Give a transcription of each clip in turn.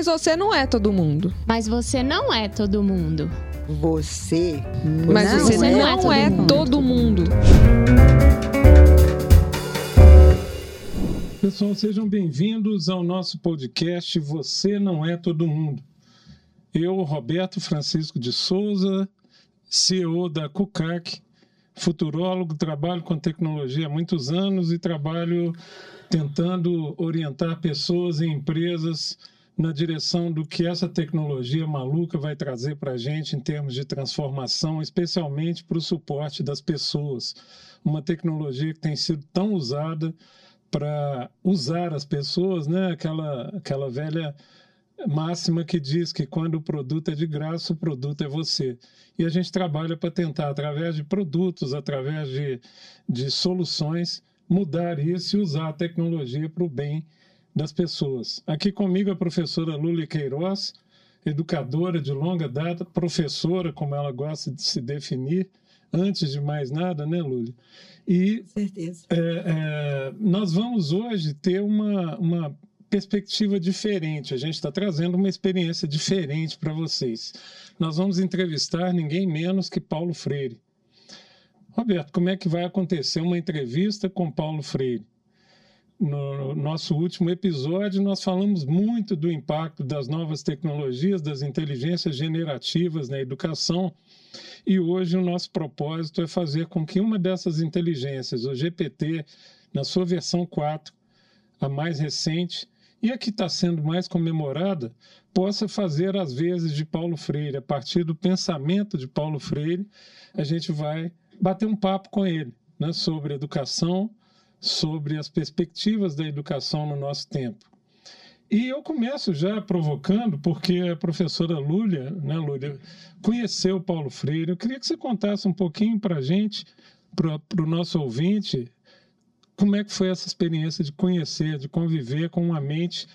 Mas você não é todo mundo. Mas você não é todo mundo. Você. Mas não você é não todo é mundo. todo mundo. Pessoal, sejam bem-vindos ao nosso podcast Você Não É Todo Mundo. Eu, Roberto Francisco de Souza, CEO da CUCAC, futurólogo, trabalho com tecnologia há muitos anos e trabalho tentando orientar pessoas e empresas na direção do que essa tecnologia maluca vai trazer para a gente em termos de transformação, especialmente para o suporte das pessoas. Uma tecnologia que tem sido tão usada para usar as pessoas, né? Aquela, aquela velha máxima que diz que quando o produto é de graça, o produto é você. E a gente trabalha para tentar, através de produtos, através de, de soluções, mudar isso e usar a tecnologia para o bem das pessoas. Aqui comigo a professora Luli Queiroz, educadora de longa data, professora, como ela gosta de se definir, antes de mais nada, né, Luli? E certeza. é, é, nós vamos hoje ter uma, uma perspectiva diferente. A gente está trazendo uma experiência diferente para vocês. Nós vamos entrevistar ninguém menos que Paulo Freire. Roberto, como é que vai acontecer uma entrevista com Paulo Freire? No nosso último episódio, nós falamos muito do impacto das novas tecnologias, das inteligências generativas na educação. E hoje o nosso propósito é fazer com que uma dessas inteligências, o GPT, na sua versão 4, a mais recente, e a que está sendo mais comemorada, possa fazer as vezes de Paulo Freire. A partir do pensamento de Paulo Freire, a gente vai bater um papo com ele né, sobre educação, sobre as perspectivas da educação no nosso tempo. E eu começo já provocando, porque a professora Lúlia, né, Lúlia, conheceu Paulo Freire. Eu queria que você contasse um pouquinho para a gente, para o nosso ouvinte, como é que foi essa experiência de conhecer, de conviver com uma mente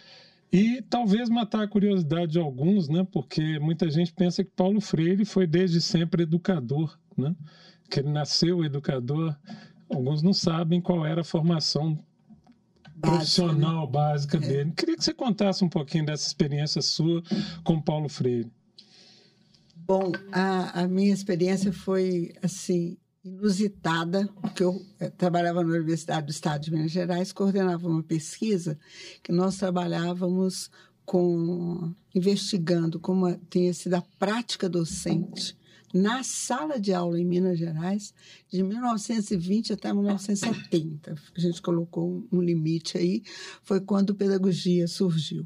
e talvez matar a curiosidade de alguns, né? Porque muita gente pensa que Paulo Freire foi desde sempre educador, né? Que ele nasceu educador. Alguns não sabem qual era a formação profissional básica É. dele. Queria que você contasse um pouquinho dessa experiência sua com Paulo Freire. Bom, a, a minha experiência foi assim inusitada, porque eu eh, trabalhava na Universidade do Estado de Minas Gerais, coordenava uma pesquisa que nós trabalhávamos com investigando como tinha sido a prática docente na sala de aula em Minas Gerais de 1920 até 1970. A gente colocou um- limite aí, foi quando pedagogia surgiu.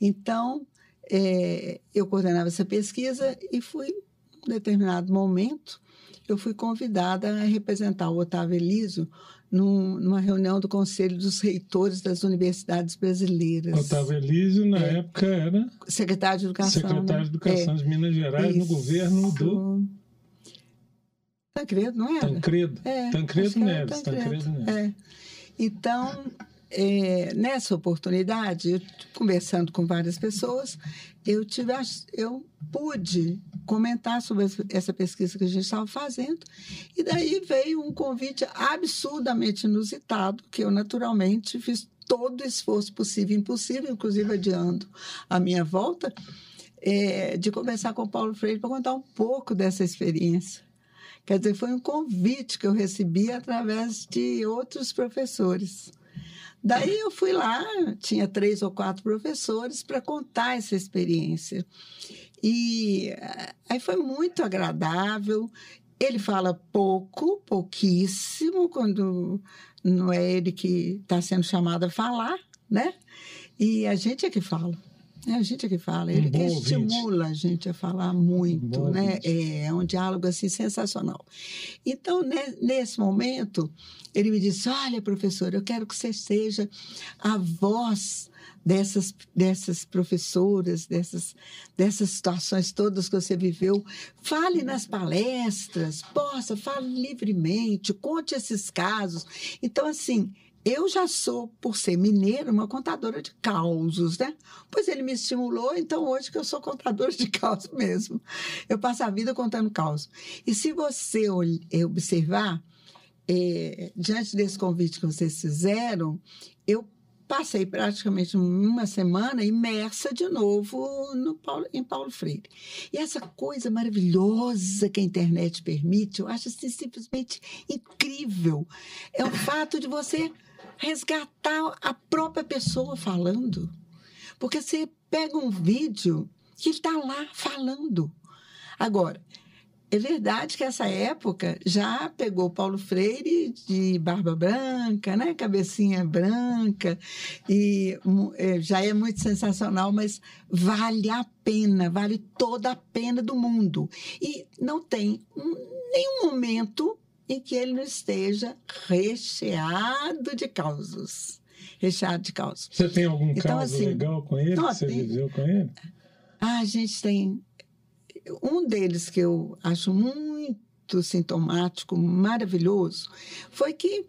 Então, é, eu coordenava essa pesquisa e fui, em determinado momento, eu fui convidada a representar o Otávio Elísio num- numa reunião do Conselho dos Reitores das Universidades Brasileiras. Otávio Elísio, na É. época, era Secretário de Educação. secretário de né? Educação de Minas Gerais no Isso. governo do Tancredo, não era? Tancredo. É, Tancredo Neves. Tancredo Neves. É. Então, é, nessa oportunidade, eu, conversando com várias pessoas, eu tive, eu pude comentar sobre essa- pesquisa que a gente estava fazendo, e daí veio um convite absurdamente inusitado, que eu naturalmente fiz todo o esforço possível e impossível, inclusive adiando a minha volta, é, de conversar com o Paulo Freire para contar um pouco dessa experiência. Quer dizer, foi um convite que eu recebi através de outros professores. Daí eu fui lá, tinha três ou quatro professores para contar essa experiência. E eh, aí foi muito agradável. Ele fala pouco, pouquíssimo, quando não é ele que está sendo chamado a falar, né? E a gente é que fala. É a gente é que fala. Ele Um bom ouvinte. estimula a gente a falar muito, Um né? ouvinte. É, é um diálogo assim sensacional. Então, ne- nesse momento, ele me disse: Olha, professor, eu quero que você seja a voz dessas, dessas professoras, dessas, dessas situações todas que você viveu. Fale nas palestras, possa, fale livremente, conte esses casos. Então, assim. Eu já sou, por ser mineira, uma contadora de causos, né? Pois ele me estimulou, então hoje que eu sou contadora de causos mesmo. Eu passo a vida contando causos. E se você eh, observar, eh, diante desse convite que vocês fizeram, eu passei praticamente uma semana imersa de novo no Paulo, em Paulo Freire. E essa coisa maravilhosa que a internet permite, eu acho assim, simplesmente incrível. É o fato de você resgatar a própria pessoa falando. Porque você pega um vídeo que está lá falando. Agora, é verdade que essa época já pegou Paulo Freire de barba branca, né? cabecinha branca, e é, já é muito sensacional, mas vale a pena, vale toda a pena do mundo. E não tem nenhum momento em que ele não esteja recheado de causos. Recheado de causos. Você tem algum então, caso assim, legal com ele? Não, que você tem... viveu com ele? Ah, a gente tem um deles que eu acho muito sintomático, maravilhoso, foi que,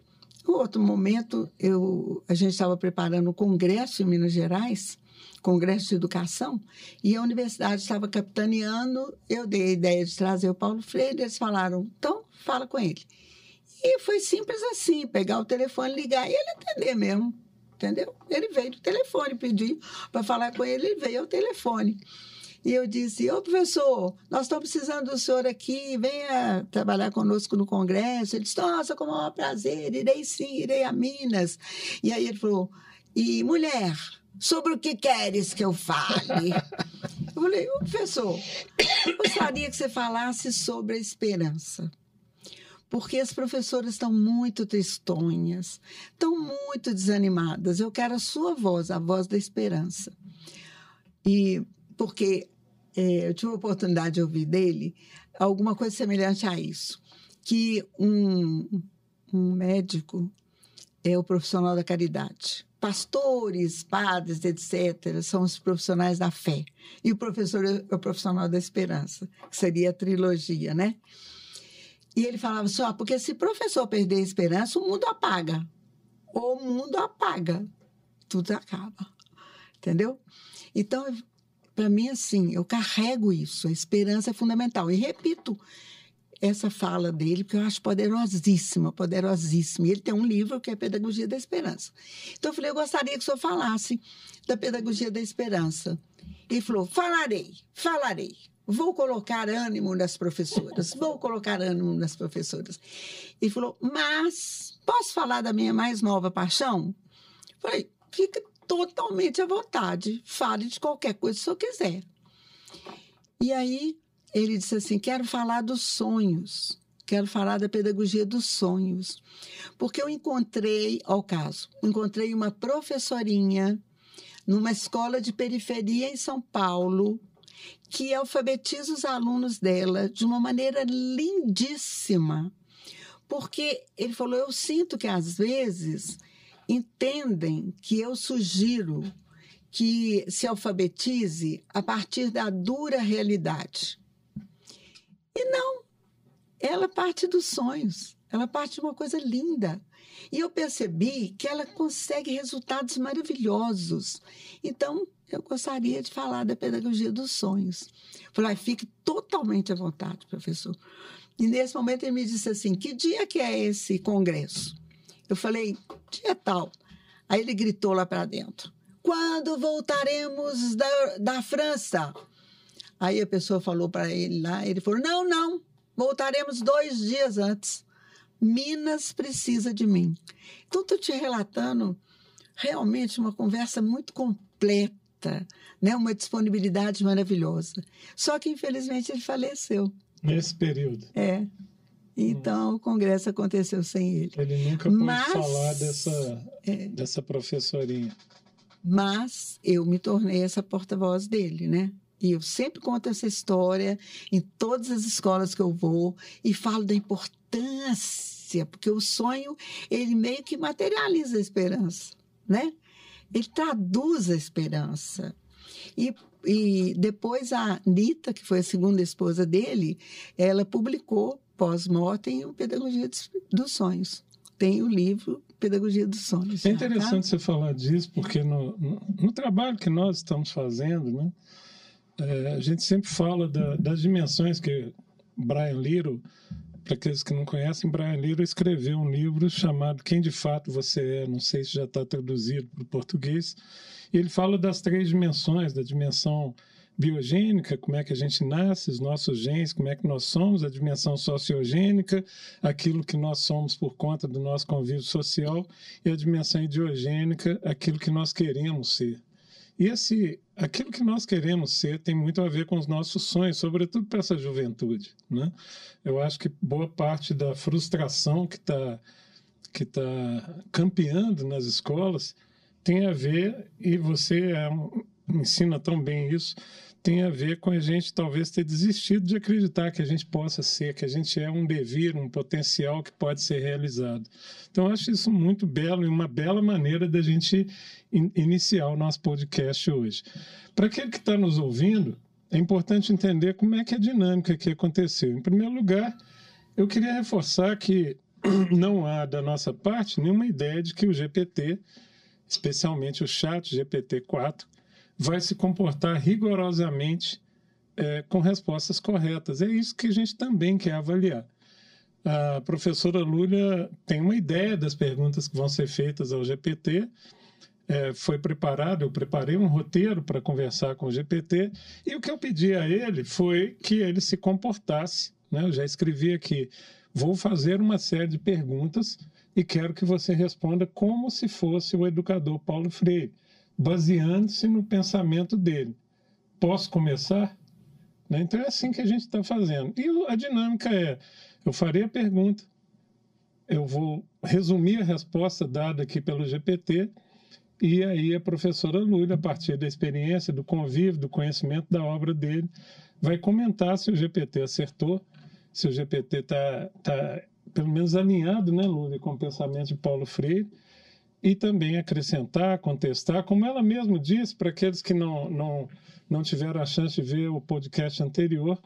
em outro momento, eu, a gente estava preparando um congresso em Minas Gerais, congresso de educação, e a universidade estava capitaneando. Eu dei a ideia de trazer o Paulo Freire, eles falaram, então, fala com ele. E foi simples assim, pegar o telefone, ligar e ele atender mesmo, entendeu? Ele veio do telefone, pedir para falar com ele, ele veio ao telefone. E eu disse: Ô professor, nós estamos precisando do senhor aqui, venha trabalhar conosco no Congresso. Ele disse: Nossa, com o maior prazer, irei sim, irei a Minas. E aí ele falou: E mulher, sobre o que queres que eu fale? eu falei: Ô professor, eu gostaria que você falasse sobre a esperança porque as professoras estão muito tristonhas, estão muito desanimadas. Eu quero a sua voz, a voz da esperança. E porque é, eu tive a oportunidade de ouvir dele alguma coisa semelhante a isso, que um, um médico é o profissional da caridade. Pastores, padres, etc., são os profissionais da fé. E o professor é o profissional da esperança, que seria a trilogia, né? E ele falava só, assim, porque se o professor perder a esperança, o mundo apaga. O mundo apaga. Tudo acaba. Entendeu? Então, para mim, assim, eu carrego isso. A esperança é fundamental. E repito essa fala dele, porque eu acho poderosíssima, poderosíssima. E ele tem um livro que é Pedagogia da Esperança. Então, eu falei, eu gostaria que o senhor falasse da Pedagogia da Esperança. Ele falou, falarei, falarei. Vou colocar ânimo nas professoras, vou colocar ânimo nas professoras. Ele falou, mas posso falar da minha mais nova paixão? Falei, fica totalmente à vontade. Fale de qualquer coisa se eu quiser. E aí ele disse assim: quero falar dos sonhos. Quero falar da pedagogia dos sonhos. Porque eu encontrei, ao caso, encontrei uma professorinha numa escola de periferia em São Paulo, que alfabetiza os alunos dela de uma maneira lindíssima. Porque ele falou: eu sinto que às vezes entendem que eu sugiro que se alfabetize a partir da dura realidade. E não, ela parte dos sonhos, ela parte de uma coisa linda. E eu percebi que ela consegue resultados maravilhosos. Então, eu gostaria de falar da pedagogia dos sonhos. Falei, fique totalmente à vontade, professor. E nesse momento ele me disse assim: que dia que é esse congresso? Eu falei, dia tal. Aí ele gritou lá para dentro: quando voltaremos da, da França? Aí a pessoa falou para ele lá, ele falou: não, não, voltaremos dois dias antes. Minas precisa de mim. Então, estou te relatando realmente uma conversa muito completa, né? uma disponibilidade maravilhosa. Só que, infelizmente, ele faleceu. Nesse período. É. Então, o congresso aconteceu sem ele. Ele nunca pôde Mas, falar dessa, é, dessa professorinha. Mas eu me tornei essa porta-voz dele, né? E eu sempre conto essa história em todas as escolas que eu vou e falo da importância, porque o sonho, ele meio que materializa a esperança, né? Ele traduz a esperança. E, e depois a Nita, que foi a segunda esposa dele, ela publicou pós-mortem o Pedagogia dos Sonhos. Tem o livro Pedagogia dos Sonhos. É interessante tá? você falar disso, porque no, no, no, trabalho que nós estamos fazendo, né, é, a gente sempre fala da, das dimensões que Brian Little, para aqueles que não conhecem, Brian Lira escreveu um livro chamado Quem de Fato Você É, não sei se já está traduzido para o português, e ele fala das três dimensões, da dimensão biogênica, como é que a gente nasce, os nossos genes, como é que nós somos, a dimensão sociogênica, aquilo que nós somos por conta do nosso convívio social, e a dimensão ideogênica, aquilo que nós queremos ser. E esse, aquilo que nós queremos ser tem muito a ver com os nossos sonhos, sobretudo para essa juventude. Né? Eu acho que boa parte da frustração que está que tá campeando nas escolas tem a ver, e você é, ensina tão bem isso, tem a ver com a gente talvez ter desistido de acreditar que a gente possa ser, que a gente é um devir, um potencial que pode ser realizado. Então, acho isso muito belo e uma bela maneira da gente in iniciar o nosso podcast hoje. Para aquele que está nos ouvindo, é importante entender como é que a dinâmica que aconteceu. Em primeiro lugar, eu queria reforçar que não há da nossa parte nenhuma ideia de que o GPT, especialmente o chat GPT-4, vai se comportar rigorosamente é, com respostas corretas. É isso que a gente também quer avaliar. A professora Lúlia tem uma ideia das perguntas que vão ser feitas ao GPT. É, foi preparado, eu preparei um roteiro para conversar com o GPT, e o que eu pedi a ele foi que ele se comportasse. Né? Eu já escrevi aqui: vou fazer uma série de perguntas e quero que você responda como se fosse o educador Paulo Freire baseando-se no pensamento dele. Posso começar? Né? Então é assim que a gente está fazendo. E a dinâmica é: eu farei a pergunta, eu vou resumir a resposta dada aqui pelo GPT, e aí a professora Lula, a partir da experiência, do convívio, do conhecimento da obra dele, vai comentar se o GPT acertou, se o GPT está tá, pelo menos alinhado, né, Lula, com o pensamento de Paulo Freire e também acrescentar, contestar, como ela mesma disse, para aqueles que não, não, não tiveram a chance de ver o podcast anterior,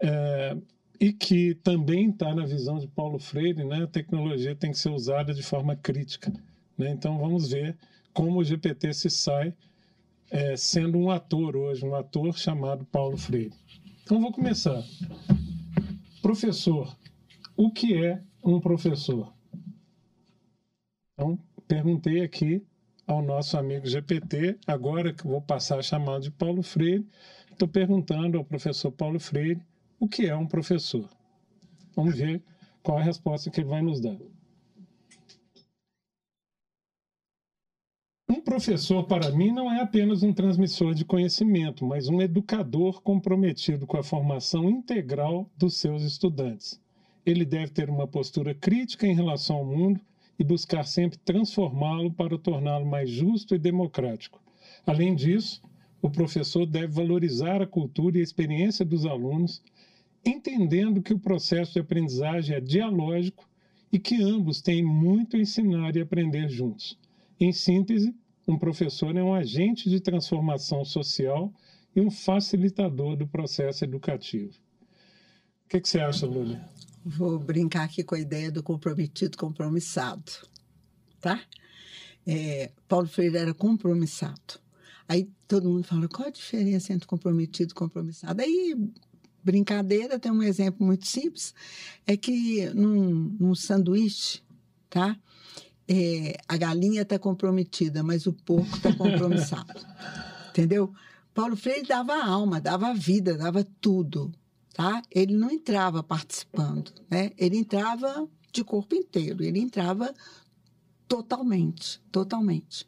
é, e que também está na visão de Paulo Freire, né, a tecnologia tem que ser usada de forma crítica. Né? Então vamos ver como o GPT se sai é, sendo um ator hoje, um ator chamado Paulo Freire. Então vou começar. Professor, o que é um professor? Então, perguntei aqui ao nosso amigo GPT, agora que vou passar a chamar de Paulo Freire, estou perguntando ao professor Paulo Freire o que é um professor. Vamos ver qual a resposta que ele vai nos dar. Um professor, para mim, não é apenas um transmissor de conhecimento, mas um educador comprometido com a formação integral dos seus estudantes. Ele deve ter uma postura crítica em relação ao mundo e buscar sempre transformá-lo para torná-lo mais justo e democrático. Além disso, o professor deve valorizar a cultura e a experiência dos alunos, entendendo que o processo de aprendizagem é dialógico e que ambos têm muito a ensinar e aprender juntos. Em síntese, um professor é um agente de transformação social e um facilitador do processo educativo. O que, que você acha, Lúlia? Vou brincar aqui com a ideia do comprometido compromissado, tá? É, Paulo Freire era compromissado. Aí todo mundo fala, qual a diferença entre comprometido e compromissado? Aí, brincadeira, tem um exemplo muito simples, é que num, num sanduíche, tá? É, a galinha está comprometida, mas o porco está compromissado. Entendeu? Paulo Freire dava alma, dava vida, dava tudo tá? Ele não entrava participando, né? Ele entrava de corpo inteiro, ele entrava totalmente, totalmente.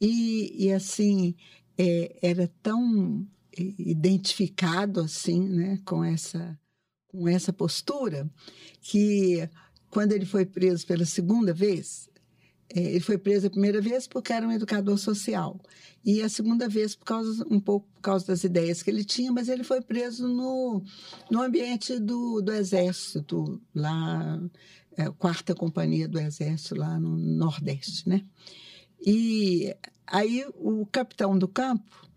E, e assim, é, era tão identificado assim, né, com essa com essa postura que quando ele foi preso pela segunda vez, ele foi preso a primeira vez porque era um educador social e a segunda vez por causa um pouco por causa das ideias que ele tinha, mas ele foi preso no, no ambiente do, do exército lá é, quarta companhia do exército lá no Nordeste, né? E aí o capitão do campo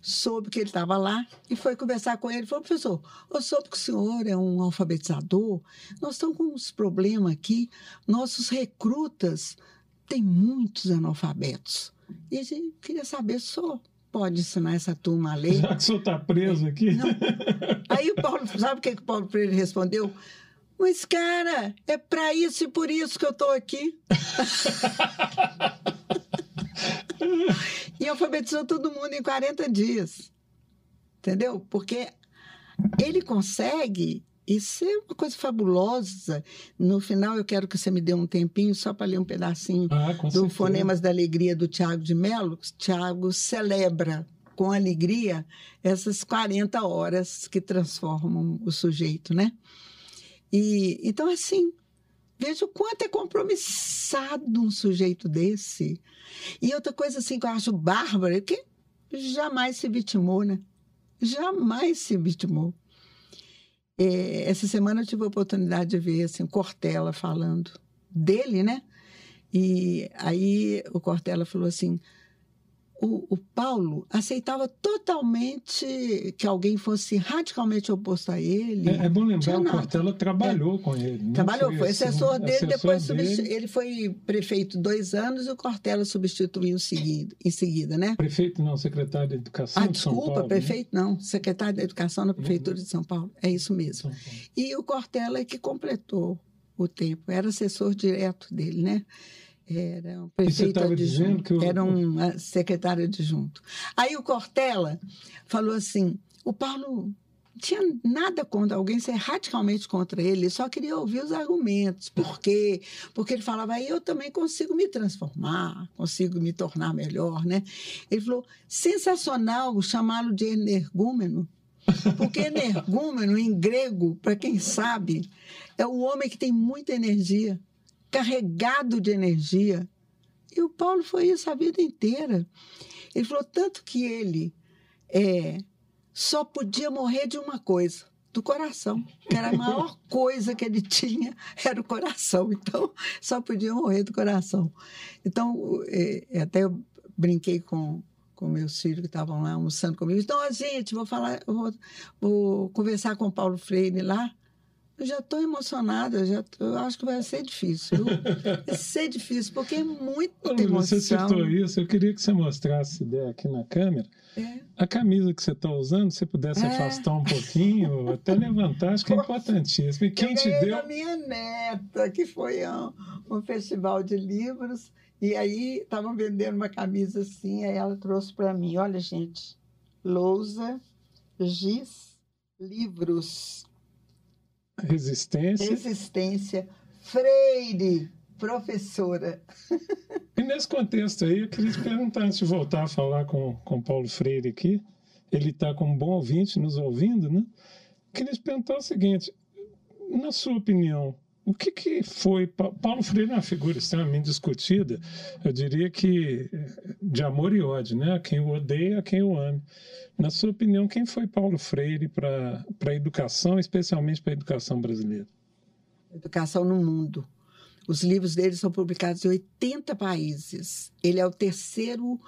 soube que ele estava lá e foi conversar com ele. Falou, professor, eu soube que o senhor é um alfabetizador, nós estamos com uns problemas aqui, nossos recrutas tem muitos analfabetos. E a gente queria saber se o senhor pode ensinar essa turma a ler. Já que o senhor está preso aqui. Não. Aí o Paulo, sabe o que, que o Paulo Freire respondeu? Mas, cara, é para isso e por isso que eu estou aqui. e alfabetizou todo mundo em 40 dias. Entendeu? Porque ele consegue isso é uma coisa fabulosa. No final, eu quero que você me dê um tempinho só para ler um pedacinho Ah, do certeza. Fonemas da Alegria do Tiago de Mello. Tiago celebra com alegria essas 40 horas que transformam o sujeito, né? E então assim, veja o quanto é compromissado um sujeito desse. E outra coisa assim que eu acho bárbara é que jamais se vitimou, né? Jamais se vitimou. É, essa semana eu tive a oportunidade de ver assim, Cortella falando dele, né? E aí o Cortella falou assim: o, o Paulo aceitava totalmente que alguém fosse radicalmente oposto a ele. É, é bom lembrar, o. Cortella trabalhou com ele. né? Trabalhou, foi assim, assessor dele, depois dele, ele foi prefeito dois anos e o Cortella substituiu seguido, em seguida, né? Prefeito, não, secretário de Educação Ah, de São desculpa, Paulo. né? prefeito não, secretário da Educação da Prefeitura de São Paulo, é isso mesmo. São. E o Cortella é que completou o tempo, era assessor direto dele, né? Era um prefeito adjunto, o- era um ah, secretário adjunto. Aí o Cortella falou assim: o Paulo não tinha nada contra alguém ser radicalmente contra ele, ele só queria ouvir os argumentos. Por quê? Porque ele falava, aí eu também consigo me transformar, consigo me tornar melhor, né? Ele falou, sensacional chamá-lo de energúmeno, porque energúmeno, em grego, para quem sabe, é o homem que tem muita energia, carregado de energia. E o Paulo foi isso a vida inteira. Ele falou tanto que ele é, só podia morrer de uma coisa, do coração. Que era a maior coisa que ele tinha, era o coração. Então, só podia morrer do coração. Então, é, é, até eu brinquei com com meus filhos que estavam lá almoçando comigo. Então, gente, vou falar, vou, vou conversar com o Paulo Freire lá. Eu já estou emocionada, já tô- eu acho que vai ser difícil. Vai ser difícil, porque é muita Ô, emoção. Você citou isso, eu queria que você mostrasse ideia aqui na câmera. É. A camisa que você está usando, se pudesse É. afastar um pouquinho, ou até levantar, acho que é importantíssimo. E quem eu te deu. da minha neta, que foi um, um festival de livros, e aí estavam vendendo uma camisa assim, aí ela trouxe para mim, olha gente, lousa, giz, livros, Resistência. resistência, freire, professora. E nesse contexto aí, eu queria te perguntar, antes de voltar a falar com com Paulo Freire aqui, ele está como bom ouvinte nos ouvindo, né? Queria te perguntar o seguinte: na sua opinião, o que, que foi. Pa- Paulo Freire é uma figura extremamente discutida, eu diria que eh, de amor e ódio, né? A quem o odeia, a quem o ame. Na sua opinião, quem foi Paulo Freire para a educação, especialmente para a educação brasileira? Educação no Mundo. Os livros dele são publicados em 80 países. Ele é o terceiro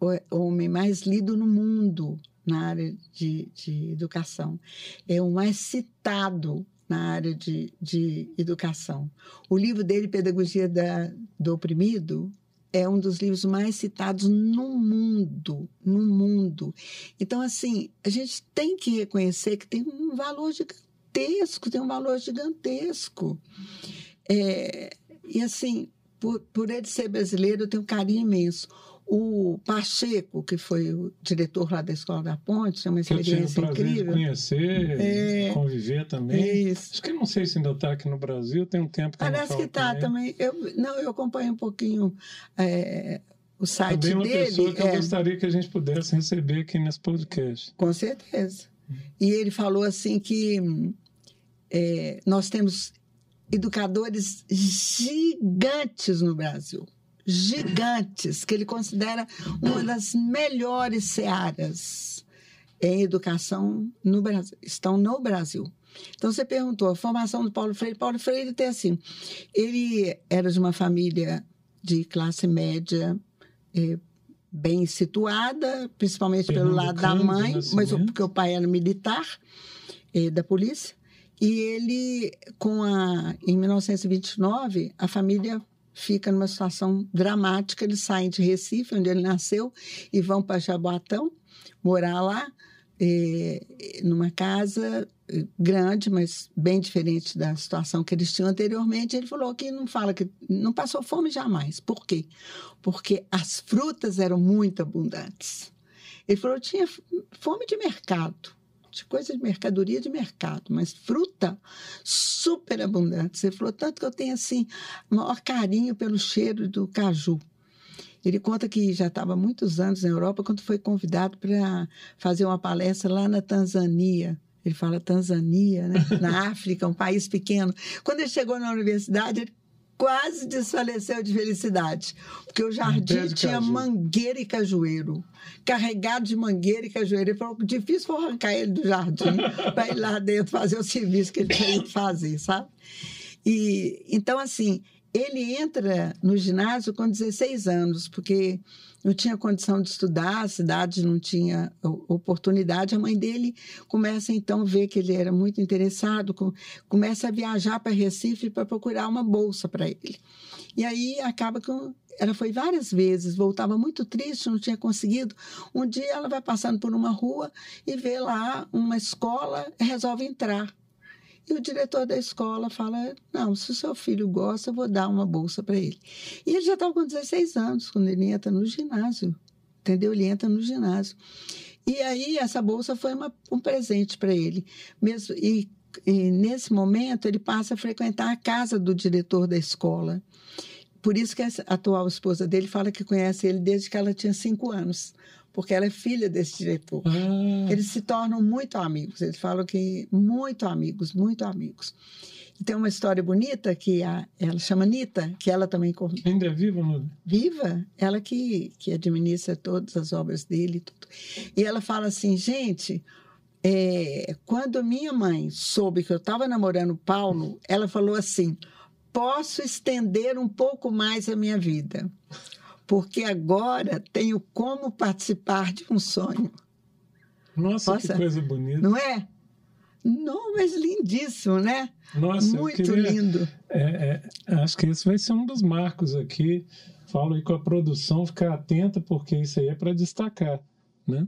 ho- homem mais lido no mundo na área de, de educação. É o mais citado na área de, de educação. O livro dele, Pedagogia da, do Oprimido, é um dos livros mais citados no mundo, no mundo. Então, assim, a gente tem que reconhecer que tem um valor gigantesco, tem um valor gigantesco. É, e assim, por, por ele ser brasileiro, eu tenho um carinho imenso. O Pacheco, que foi o diretor lá da Escola da Ponte, tem uma Que eu tive o experiência prazer de incrível. conhecer, É. conviver também. Isso. Acho que eu não sei se ainda está aqui no Brasil, tem um tempo que eu Parece que está também. Eu, não, eu acompanho um pouquinho é, o site Também uma dele. pessoa que eu é, gostaria que a gente pudesse receber aqui nesse podcast. Com certeza. E ele falou assim que é, nós temos educadores gigantes no Brasil. Gigantes, que ele considera uma das melhores searas em educação no Brasil. Estão no Brasil. Então, você perguntou, a formação do Paulo Freire. Paulo Freire tem assim, ele era de uma família de classe média eh, bem situada, principalmente pelo lado da mãe, mas o- Nascimento. porque o pai era militar eh, da polícia. E ele, com a, em 1929, a família fica numa situação dramática. Eles saem de Recife, onde ele nasceu, e vão para Jaboatão, morar lá, é, numa casa grande, mas bem diferente da situação que eles tinham anteriormente. Ele falou que não fala que não passou fome jamais. Por quê? Porque as frutas eram muito abundantes. Ele falou tinha fome de mercado, de coisa de mercadoria de mercado, mas fruta super abundante. Ele falou tanto que eu tenho assim maior carinho pelo cheiro do caju. Ele conta que já estava muitos anos na Europa quando foi convidado para fazer uma palestra lá na Tanzânia. Ele fala Tanzânia, né? na África, um país pequeno. Quando ele chegou na universidade, ele quase desfaleceu de felicidade, porque o jardim tinha caju. mangueira e cajueiro, carregado de mangueira e cajueiro. Ele falou que difícil foi arrancar ele do jardim para ir lá dentro fazer o serviço que ele tinha que fazer, sabe? E então assim, ele entra no ginásio com 16 anos, porque não tinha condição de estudar, a cidade não tinha oportunidade. A mãe dele começa então a ver que ele era muito interessado, começa a viajar para Recife para procurar uma bolsa para ele. E aí acaba que ela foi várias vezes, voltava muito triste, não tinha conseguido. Um dia ela vai passando por uma rua e vê lá uma escola, resolve entrar. E o diretor da escola fala: Não, se o seu filho gosta, eu vou dar uma bolsa para ele. E ele já estava com 16 anos, quando ele entra no ginásio. Entendeu? Ele entra no ginásio. E aí, essa bolsa foi uma, um presente para ele. Mesmo, e, e nesse momento, ele passa a frequentar a casa do diretor da escola. Por isso que a atual esposa dele fala que conhece ele desde que ela tinha cinco anos porque ela é filha desse diretor. Ah. Eles se tornam muito amigos, eles falam que muito amigos, muito amigos. E tem uma história bonita que a, ela chama Nita, que ela também... Ainda é viva, Lula? Viva, ela que, que administra todas as obras dele e tudo. E ela fala assim, gente, é, quando minha mãe soube que eu estava namorando o Paulo, ela falou assim, posso estender um pouco mais a minha vida porque agora tenho como participar de um sonho. Nossa, Possa? que coisa bonita. Não é? Não, mas lindíssimo, né? Nossa, muito queria, lindo. É, é, acho que esse vai ser um dos marcos aqui. Falo aí com a produção, ficar atenta, porque isso aí é para destacar, né?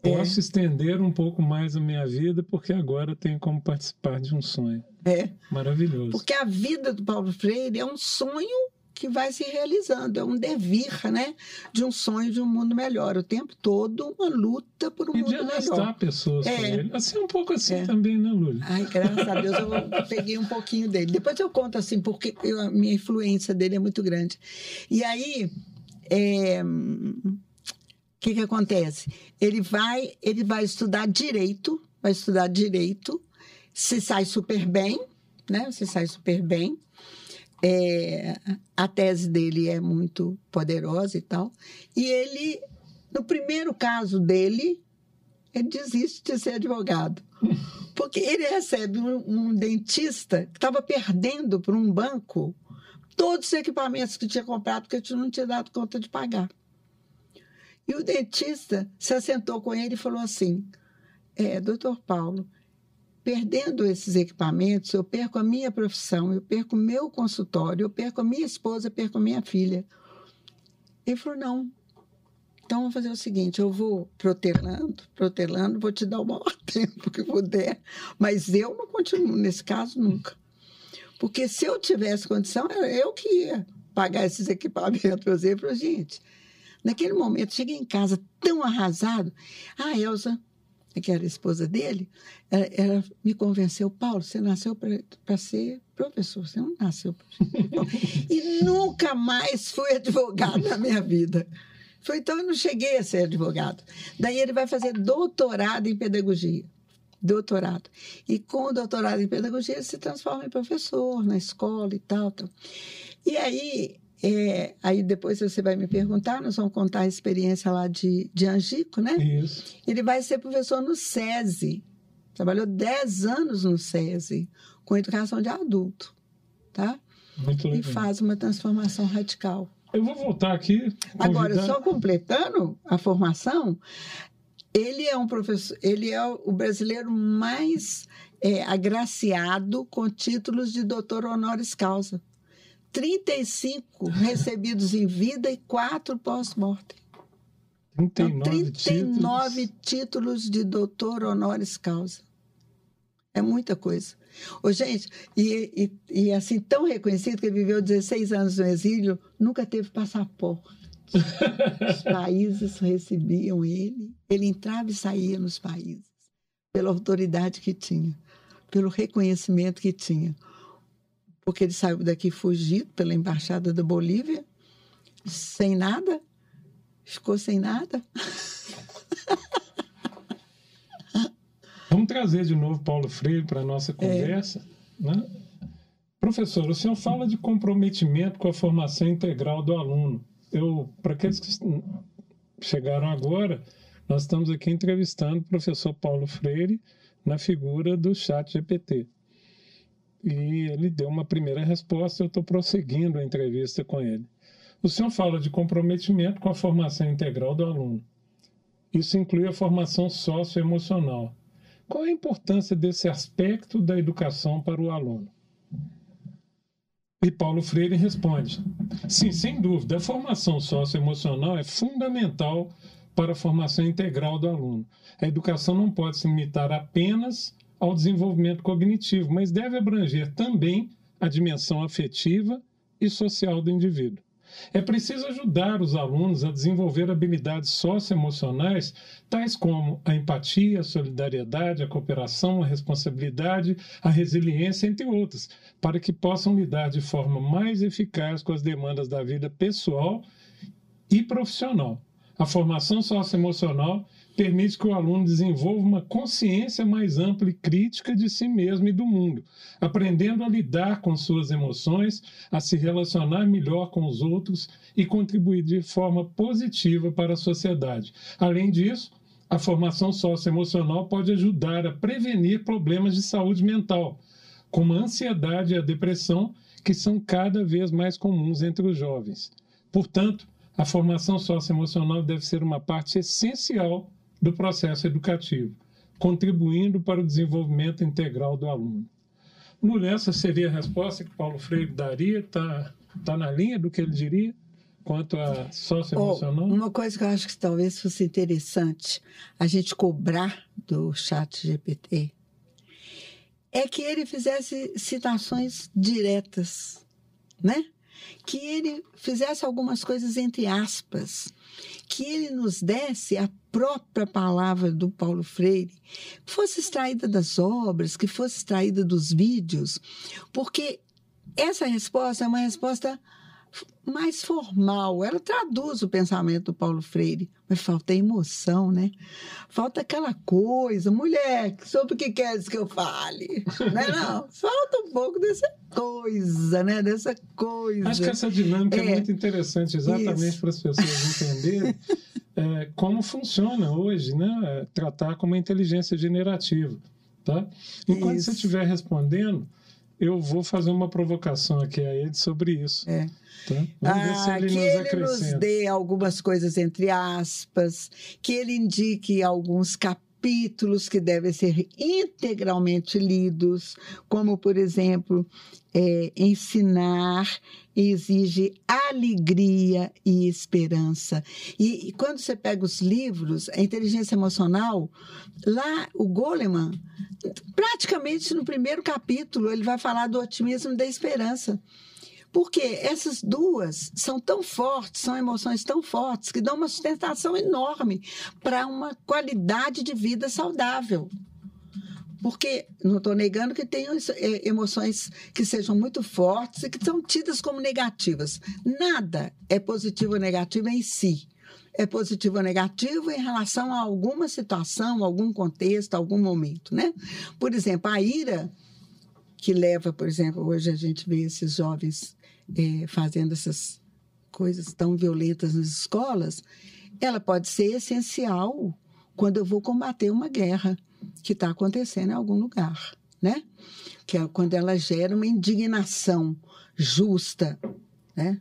Posso é. estender um pouco mais a minha vida, porque agora tenho como participar de um sonho. É. Maravilhoso. Porque a vida do Paulo Freire é um sonho que vai se realizando. É um devir, né? De um sonho de um mundo melhor. O tempo todo, uma luta por um e mundo melhor. E de pessoas é. com ele. Assim, um pouco assim é. também, né, Lúlia? Ai, graças a Deus, eu peguei um pouquinho dele. Depois eu conto, assim, porque eu, a minha influência dele é muito grande. E aí... É, o que, que acontece? Ele vai, ele vai estudar direito, vai estudar direito, se sai super bem, né? Se sai super bem. É, a tese dele é muito poderosa e tal. E ele, no primeiro caso dele, ele desiste de ser advogado. Porque ele recebe um, um dentista que estava perdendo para um banco todos os equipamentos que tinha comprado, porque não tinha dado conta de pagar. E o dentista se assentou com ele e falou assim: é, doutor Paulo, perdendo esses equipamentos, eu perco a minha profissão, eu perco o meu consultório, eu perco a minha esposa, eu perco a minha filha. Ele falou: não. Então, vamos fazer o seguinte: eu vou protelando, protelando, vou te dar o maior tempo que puder, mas eu não continuo nesse caso nunca. Porque se eu tivesse condição, era eu que ia pagar esses equipamentos. Eu falei, gente, naquele momento, cheguei em casa tão arrasado. Ah, Elza, que era a esposa dele, ela, ela me convenceu, Paulo, você nasceu para ser professor, você não nasceu para E nunca mais fui advogado na minha vida. Foi então eu não cheguei a ser advogado. Daí ele vai fazer doutorado em pedagogia. Doutorado. E com o doutorado em pedagogia, ele se transforma em professor na escola e tal. tal. E aí é, aí depois você vai me perguntar, nós vamos contar a experiência lá de, de Angico, né? Isso. Ele vai ser professor no SESI. Trabalhou 10 anos no SESI, com educação de adulto, tá? Muito legal. E faz uma transformação radical. Eu vou voltar aqui. Convidar... Agora, só completando a formação, ele é um professor, ele é o brasileiro mais é, agraciado com títulos de doutor honoris causa. 35 recebidos em vida e 4 pós-mortem. 39, então, 39 títulos. títulos de doutor honoris causa. É muita coisa. Ô, gente, e, e, e, assim, tão reconhecido que viveu 16 anos no exílio, nunca teve passaporte. Os países recebiam ele, ele entrava e saía nos países, pela autoridade que tinha, pelo reconhecimento que tinha. Porque ele saiu daqui fugido pela embaixada da Bolívia, sem nada, ficou sem nada. Vamos trazer de novo Paulo Freire para a nossa conversa. É. Né? Professor, o senhor fala de comprometimento com a formação integral do aluno. Eu, para aqueles que chegaram agora, nós estamos aqui entrevistando o professor Paulo Freire na figura do chat GPT. E ele deu uma primeira resposta, eu estou prosseguindo a entrevista com ele. O senhor fala de comprometimento com a formação integral do aluno. Isso inclui a formação socioemocional. Qual a importância desse aspecto da educação para o aluno? E Paulo Freire responde: sim, sem dúvida, a formação socioemocional é fundamental para a formação integral do aluno. A educação não pode se limitar apenas ao desenvolvimento cognitivo, mas deve abranger também a dimensão afetiva e social do indivíduo. É preciso ajudar os alunos a desenvolver habilidades socioemocionais, tais como a empatia, a solidariedade, a cooperação, a responsabilidade, a resiliência, entre outras, para que possam lidar de forma mais eficaz com as demandas da vida pessoal e profissional. A formação socioemocional permite que o aluno desenvolva uma consciência mais ampla e crítica de si mesmo e do mundo, aprendendo a lidar com suas emoções, a se relacionar melhor com os outros e contribuir de forma positiva para a sociedade. Além disso, a formação socioemocional pode ajudar a prevenir problemas de saúde mental, como a ansiedade e a depressão, que são cada vez mais comuns entre os jovens. Portanto, a formação socioemocional deve ser uma parte essencial do processo educativo, contribuindo para o desenvolvimento integral do aluno. No essa seria a resposta que Paulo Freire daria? Está tá na linha do que ele diria quanto a socioemocional? Oh, uma coisa que eu acho que talvez fosse interessante a gente cobrar do chat GPT é que ele fizesse citações diretas, né? Que ele fizesse algumas coisas entre aspas, que ele nos desse a própria palavra do Paulo Freire, que fosse extraída das obras, que fosse extraída dos vídeos, porque essa resposta é uma resposta mais formal. Ela traduz o pensamento do Paulo Freire, mas falta emoção, né? Falta aquela coisa, mulher, sobre o que queres que eu fale? não, é não, falta um pouco dessa coisa, né? Dessa coisa. Acho que essa dinâmica é, é muito interessante, exatamente para as pessoas entenderem é, como funciona hoje, né? Tratar como uma inteligência generativa, tá? Enquanto isso. você estiver respondendo, eu vou fazer uma provocação aqui a ele sobre isso. É. Tá? Vamos ver se ah, ele que nos ele nos dê algumas coisas entre aspas, que ele indique alguns capítulos que devem ser integralmente lidos, como, por exemplo, é, ensinar exige alegria e esperança. E, e, quando você pega os livros, a inteligência emocional, lá o Goleman, praticamente no primeiro capítulo, ele vai falar do otimismo e da esperança. Porque essas duas são tão fortes, são emoções tão fortes, que dão uma sustentação enorme para uma qualidade de vida saudável. Porque não estou negando que tem é, emoções que sejam muito fortes e que são tidas como negativas. Nada é positivo ou negativo em si. É positivo ou negativo em relação a alguma situação, algum contexto, algum momento, né? Por exemplo, a ira que leva, por exemplo, hoje a gente vê esses jovens é, fazendo essas coisas tão violentas nas escolas, ela pode ser essencial quando eu vou combater uma guerra que está acontecendo em algum lugar, né? Que é quando ela gera uma indignação justa, né?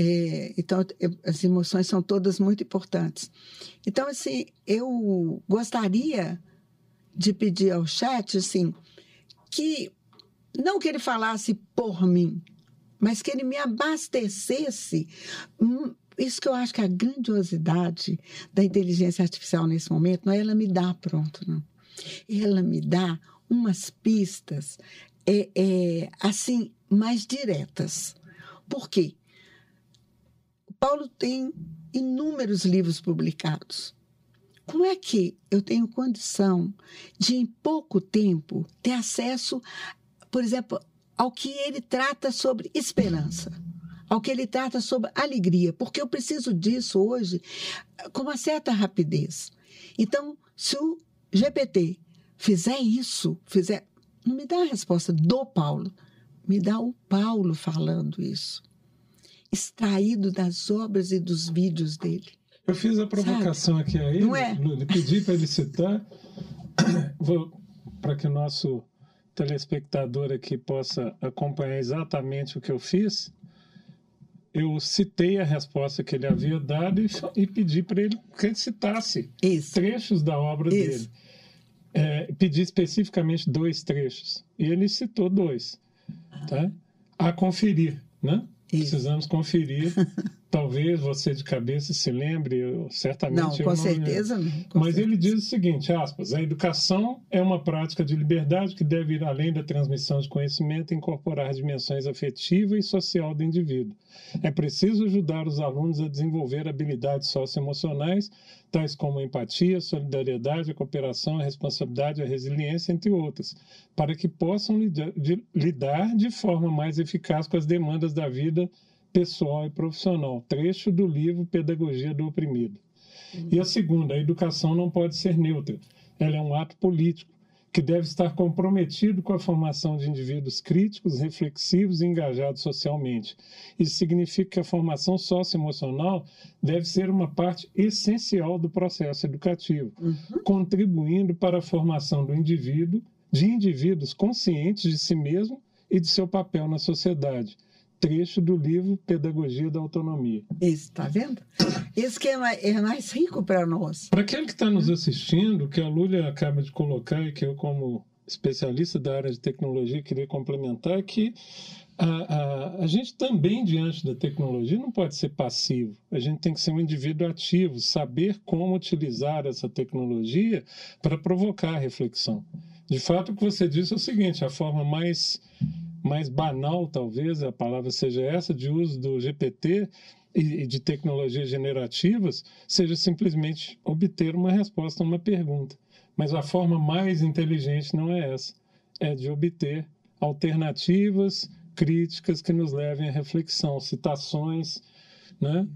É, então, as emoções são todas muito importantes. Então, assim, eu gostaria de pedir ao chat, assim, que não que ele falasse por mim, mas que ele me abastecesse hum, isso que eu acho que a grandiosidade da inteligência artificial nesse momento não é ela me dá pronto, não. Ela me dá umas pistas é, é, assim mais diretas. Por quê? Paulo tem inúmeros livros publicados. Como é que eu tenho condição de, em pouco tempo, ter acesso, por exemplo, ao que ele trata sobre esperança? ao que ele trata sobre alegria, porque eu preciso disso hoje com uma certa rapidez. Então, se o GPT fizer isso, fizer, não me dá a resposta do Paulo, me dá o Paulo falando isso, extraído das obras e dos vídeos dele. Eu fiz a provocação Sabe? aqui a ele, não é? pedi para ele citar, para que o nosso telespectador aqui possa acompanhar exatamente o que eu fiz eu citei a resposta que ele havia dado e, e pedi para ele que ele citasse Isso. trechos da obra Isso. dele. É, pedi especificamente dois trechos. E ele citou dois. Tá? A conferir, né? Isso. Precisamos conferir Talvez você de cabeça se lembre, certamente. Não, com certeza não. Com Mas certeza. ele diz o seguinte: aspas, a educação é uma prática de liberdade que deve ir além da transmissão de conhecimento e incorporar dimensões afetiva e social do indivíduo. É preciso ajudar os alunos a desenvolver habilidades socioemocionais, tais como a empatia, a solidariedade, a cooperação, a responsabilidade, a resiliência, entre outras, para que possam lidar de forma mais eficaz com as demandas da vida pessoal e profissional, trecho do livro Pedagogia do Oprimido. Uhum. E a segunda, a educação não pode ser neutra. Ela é um ato político que deve estar comprometido com a formação de indivíduos críticos, reflexivos e engajados socialmente. Isso significa que a formação socioemocional deve ser uma parte essencial do processo educativo, uhum. contribuindo para a formação do indivíduo, de indivíduos conscientes de si mesmo e de seu papel na sociedade trecho do livro Pedagogia da Autonomia. Isso, está vendo? Esse que é mais, é mais rico para nós. Para aquele que está nos assistindo, que a Lúlia acaba de colocar e que eu, como especialista da área de tecnologia, queria complementar é que a, a, a, gente também, diante da tecnologia, não pode ser passivo. A gente tem que ser um indivíduo ativo, saber como utilizar essa tecnologia para provocar a reflexão. De fato, o que você disse é o seguinte: a forma mais mais banal, talvez a palavra seja essa, de uso do GPT e de tecnologias generativas, seja simplesmente obter uma resposta a uma pergunta. Mas a forma mais inteligente não é essa, é de obter alternativas críticas que nos levem à reflexão, citações, né?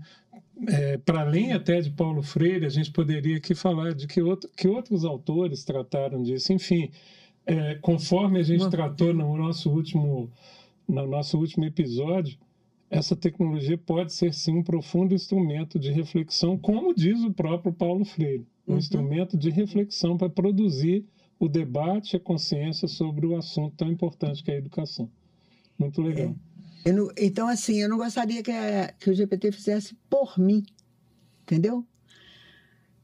É, para além até de Paulo Freire, a gente poderia aqui falar de que, outro, que outros autores trataram disso. Enfim, é, conforme a gente tratou no nosso último no nosso último episódio, essa tecnologia pode ser sim um profundo instrumento de reflexão, como diz o próprio Paulo Freire, um uhum. instrumento de reflexão para produzir o debate e a consciência sobre o assunto tão importante que é a educação. Muito legal. É. Não, então, assim, eu não gostaria que, a, que o GPT fizesse por mim, entendeu?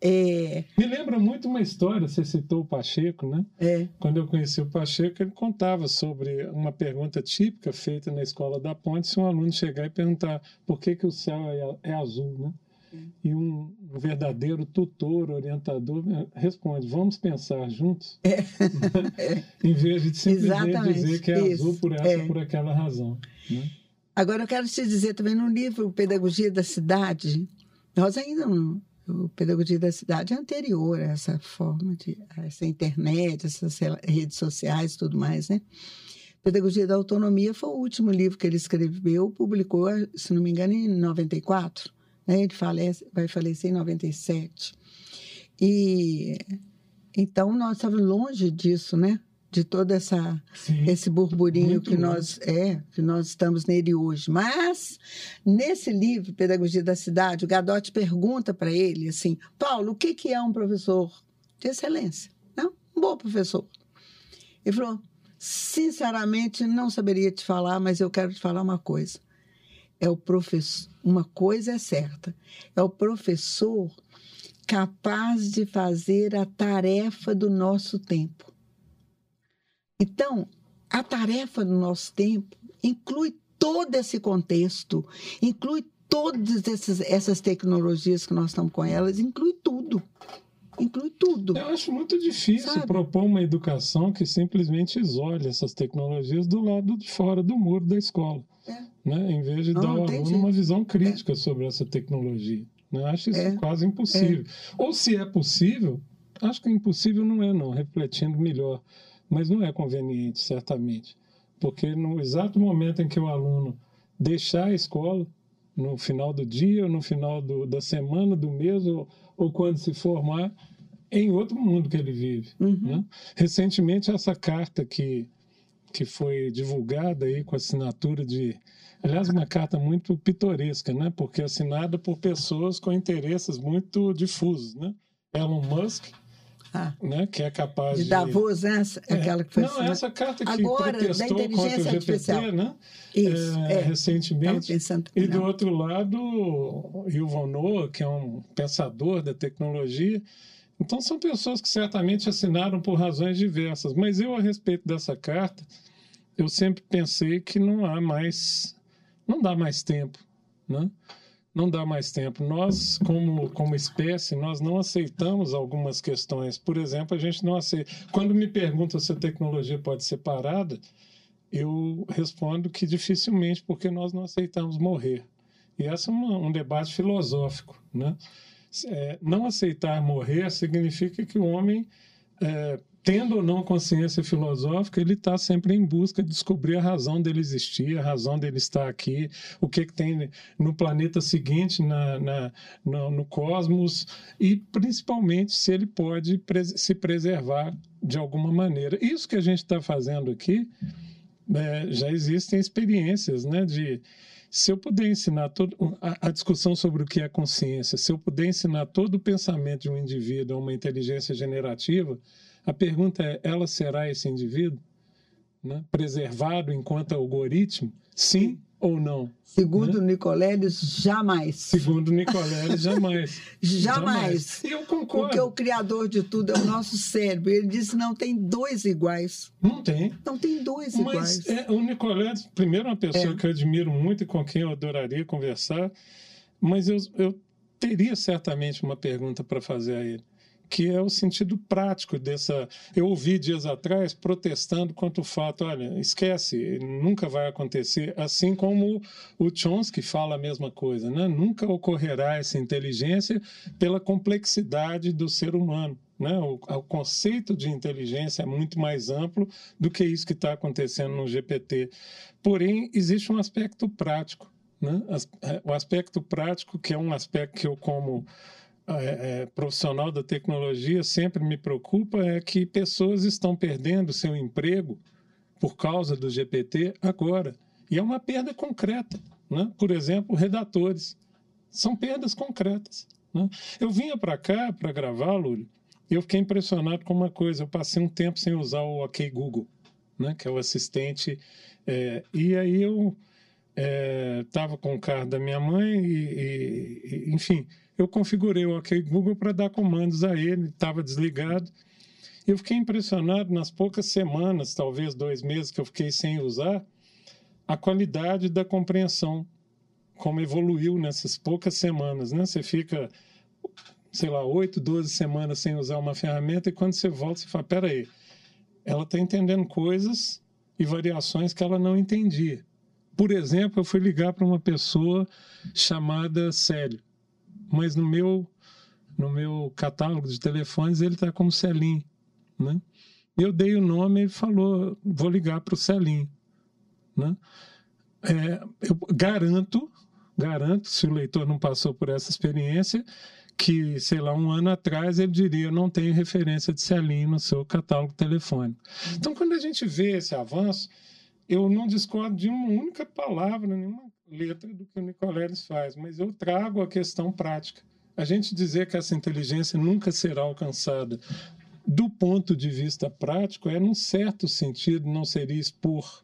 É... Me lembra muito uma história, você citou o Pacheco, né? É. Quando eu conheci o Pacheco, ele contava sobre uma pergunta típica feita na escola da Ponte, se um aluno chegar e perguntar por que, que o céu é, é azul, né? É. E um, verdadeiro tutor, orientador, eh, responde: vamos pensar juntos, é. em vez de simplesmente Exatamente. dizer que é Isso. azul por essa ou é. por aquela razão. Né? Agora, eu quero te dizer também no livro Pedagogia da Cidade, nós ainda não, o Pedagogia da Cidade é anterior a essa forma de a essa internet, essas redes sociais tudo mais, né? Pedagogia da Autonomia foi o último livro que ele escreveu, publicou, se não me engano, em 94. Né? Ele falece, vai falecer em 97. E então nós estávamos longe disso, né? De todo essa Sim, esse burburinho que nós é que nós estamos nele hoje. Mas nesse livro Pedagogia da Cidade, o Gadotti pergunta para ele assim, Paulo, o que que é um professor de excelência? Não? Um bom professor. Ele falou, sinceramente não saberia te falar, mas eu quero te falar uma coisa. É o professor, uma coisa é certa, é o professor capaz de fazer a tarefa do nosso tempo então, a tarefa do nosso tempo inclui todo esse contexto, inclui todas essas, essas tecnologias que nós estamos com elas, inclui tudo. Inclui tudo. Eu acho muito difícil Sabe? propor uma educação que simplesmente isole essas tecnologias do lado de fora do muro da escola. É. Né? Em vez de Não, dar ao aluno uma visão crítica sobre essa tecnologia. Né? Acho isso É. quase impossível. Ou se é possível, acho que impossível não é, não, refletindo melhor. Mas não é conveniente, certamente. Porque no exato momento em que o aluno deixar a escola, no final do dia, ou no final do, da semana, do mês, ou, ou quando se formar, é em outro mundo que ele vive. Uhum. Né? Recentemente, essa carta que, que foi divulgada aí com assinatura de. Aliás, uma carta muito pitoresca, né? porque assinada por pessoas com interesses muito difusos. Né? Elon Musk, Ah, né? que é capaz de de. Davos, né? É, Aquela que foi Não, assinada. essa carta que Agora, da protestou contra o inteligência GPT, artificial. né? Isso, É, é. Recentemente. pensando E do outro lado, Yuval Noah, que é um pensador da tecnologia. Então, são pessoas que certamente assinaram por razões diversas. Mas eu, a respeito dessa carta, eu sempre pensei que não há mais, não dá mais tempo, né? Não dá mais tempo. Nós, como, como espécie, nós não aceitamos algumas questões. Por exemplo, a gente não aceita. Quando me perguntam se a tecnologia pode ser parada, eu respondo que dificilmente, porque nós não aceitamos morrer. E esse é uma, um debate filosófico. Né? É, não aceitar morrer significa que o homem, é, tendo ou não consciência filosófica, ele está sempre em busca de descobrir a razão dele existir, a razão dele estar aqui, o que, que tem no planeta seguinte, na, na, no, no cosmos, e principalmente se ele pode pres se preservar de alguma maneira. Isso que a gente está fazendo aqui, é, já existem experiências né, de se eu puder ensinar todo, a, a, discussão sobre o que é consciência, se eu puder ensinar todo o pensamento de um indivíduo a uma inteligência generativa, a pergunta é: ela será esse indivíduo? Né? Preservado enquanto algoritmo? Sim ou não? Segundo né? Nicoleles, jamais. Segundo Nicoleles, jamais. jamais. E eu concordo. Porque o criador de tudo é o nosso cérebro. Ele disse não tem dois iguais. Não tem. Não tem dois Mas iguais. É, o Nicoleles, primeiro, é uma pessoa é. que eu admiro muito e com quem eu adoraria conversar, mas eu, eu teria certamente uma pergunta para fazer a ele que é o sentido prático dessa. Eu ouvi dias atrás protestando contra o fato: olha, esquece, nunca vai acontecer. Assim como o Chomsky fala a mesma coisa, né? Nunca ocorrerá essa inteligência pela complexidade do ser humano. Né? O, o, conceito de inteligência é muito mais amplo do que isso que está acontecendo no GPT. Porém, existe um aspecto prático. Né? O aspecto prático, que é um aspecto que eu, como é, é, profissional da tecnologia sempre me preocupa é que pessoas estão perdendo seu emprego por causa do GPT agora. E é uma perda concreta. Né? Por exemplo, redatores. São perdas concretas. Né? Eu vinha para cá para gravar, Lúlio, e eu fiquei impressionado com uma coisa. Eu passei um tempo sem usar o OK Google, né? que é o assistente. É, e aí eu estava com o carro da minha mãe e, e enfim eu configurei o OK Google para dar comandos a ele, estava desligado. Eu fiquei impressionado nas poucas semanas, talvez dois meses que eu fiquei sem usar, a qualidade da compreensão, como evoluiu nessas poucas semanas. Né? Você fica, sei lá, oito, doze semanas sem usar uma ferramenta e quando você volta, você fala: peraí, ela está entendendo coisas e variações que ela não entendia. Por exemplo, eu fui ligar para uma pessoa chamada Célio mas no meu no meu catálogo de telefones ele está como Celim, né? Eu dei o nome e ele falou, vou ligar para o Celim, né? É, eu garanto, garanto, se o leitor não passou por essa experiência, que, sei lá, um ano atrás ele diria, eu não tenho referência de Celim no seu catálogo telefônico. Então, quando a gente vê esse avanço, eu não discordo de uma única palavra, nenhuma letra do que o Nicoleles faz, mas eu trago a questão prática. A gente dizer que essa inteligência nunca será alcançada do ponto de vista prático é, num certo sentido, não seria expor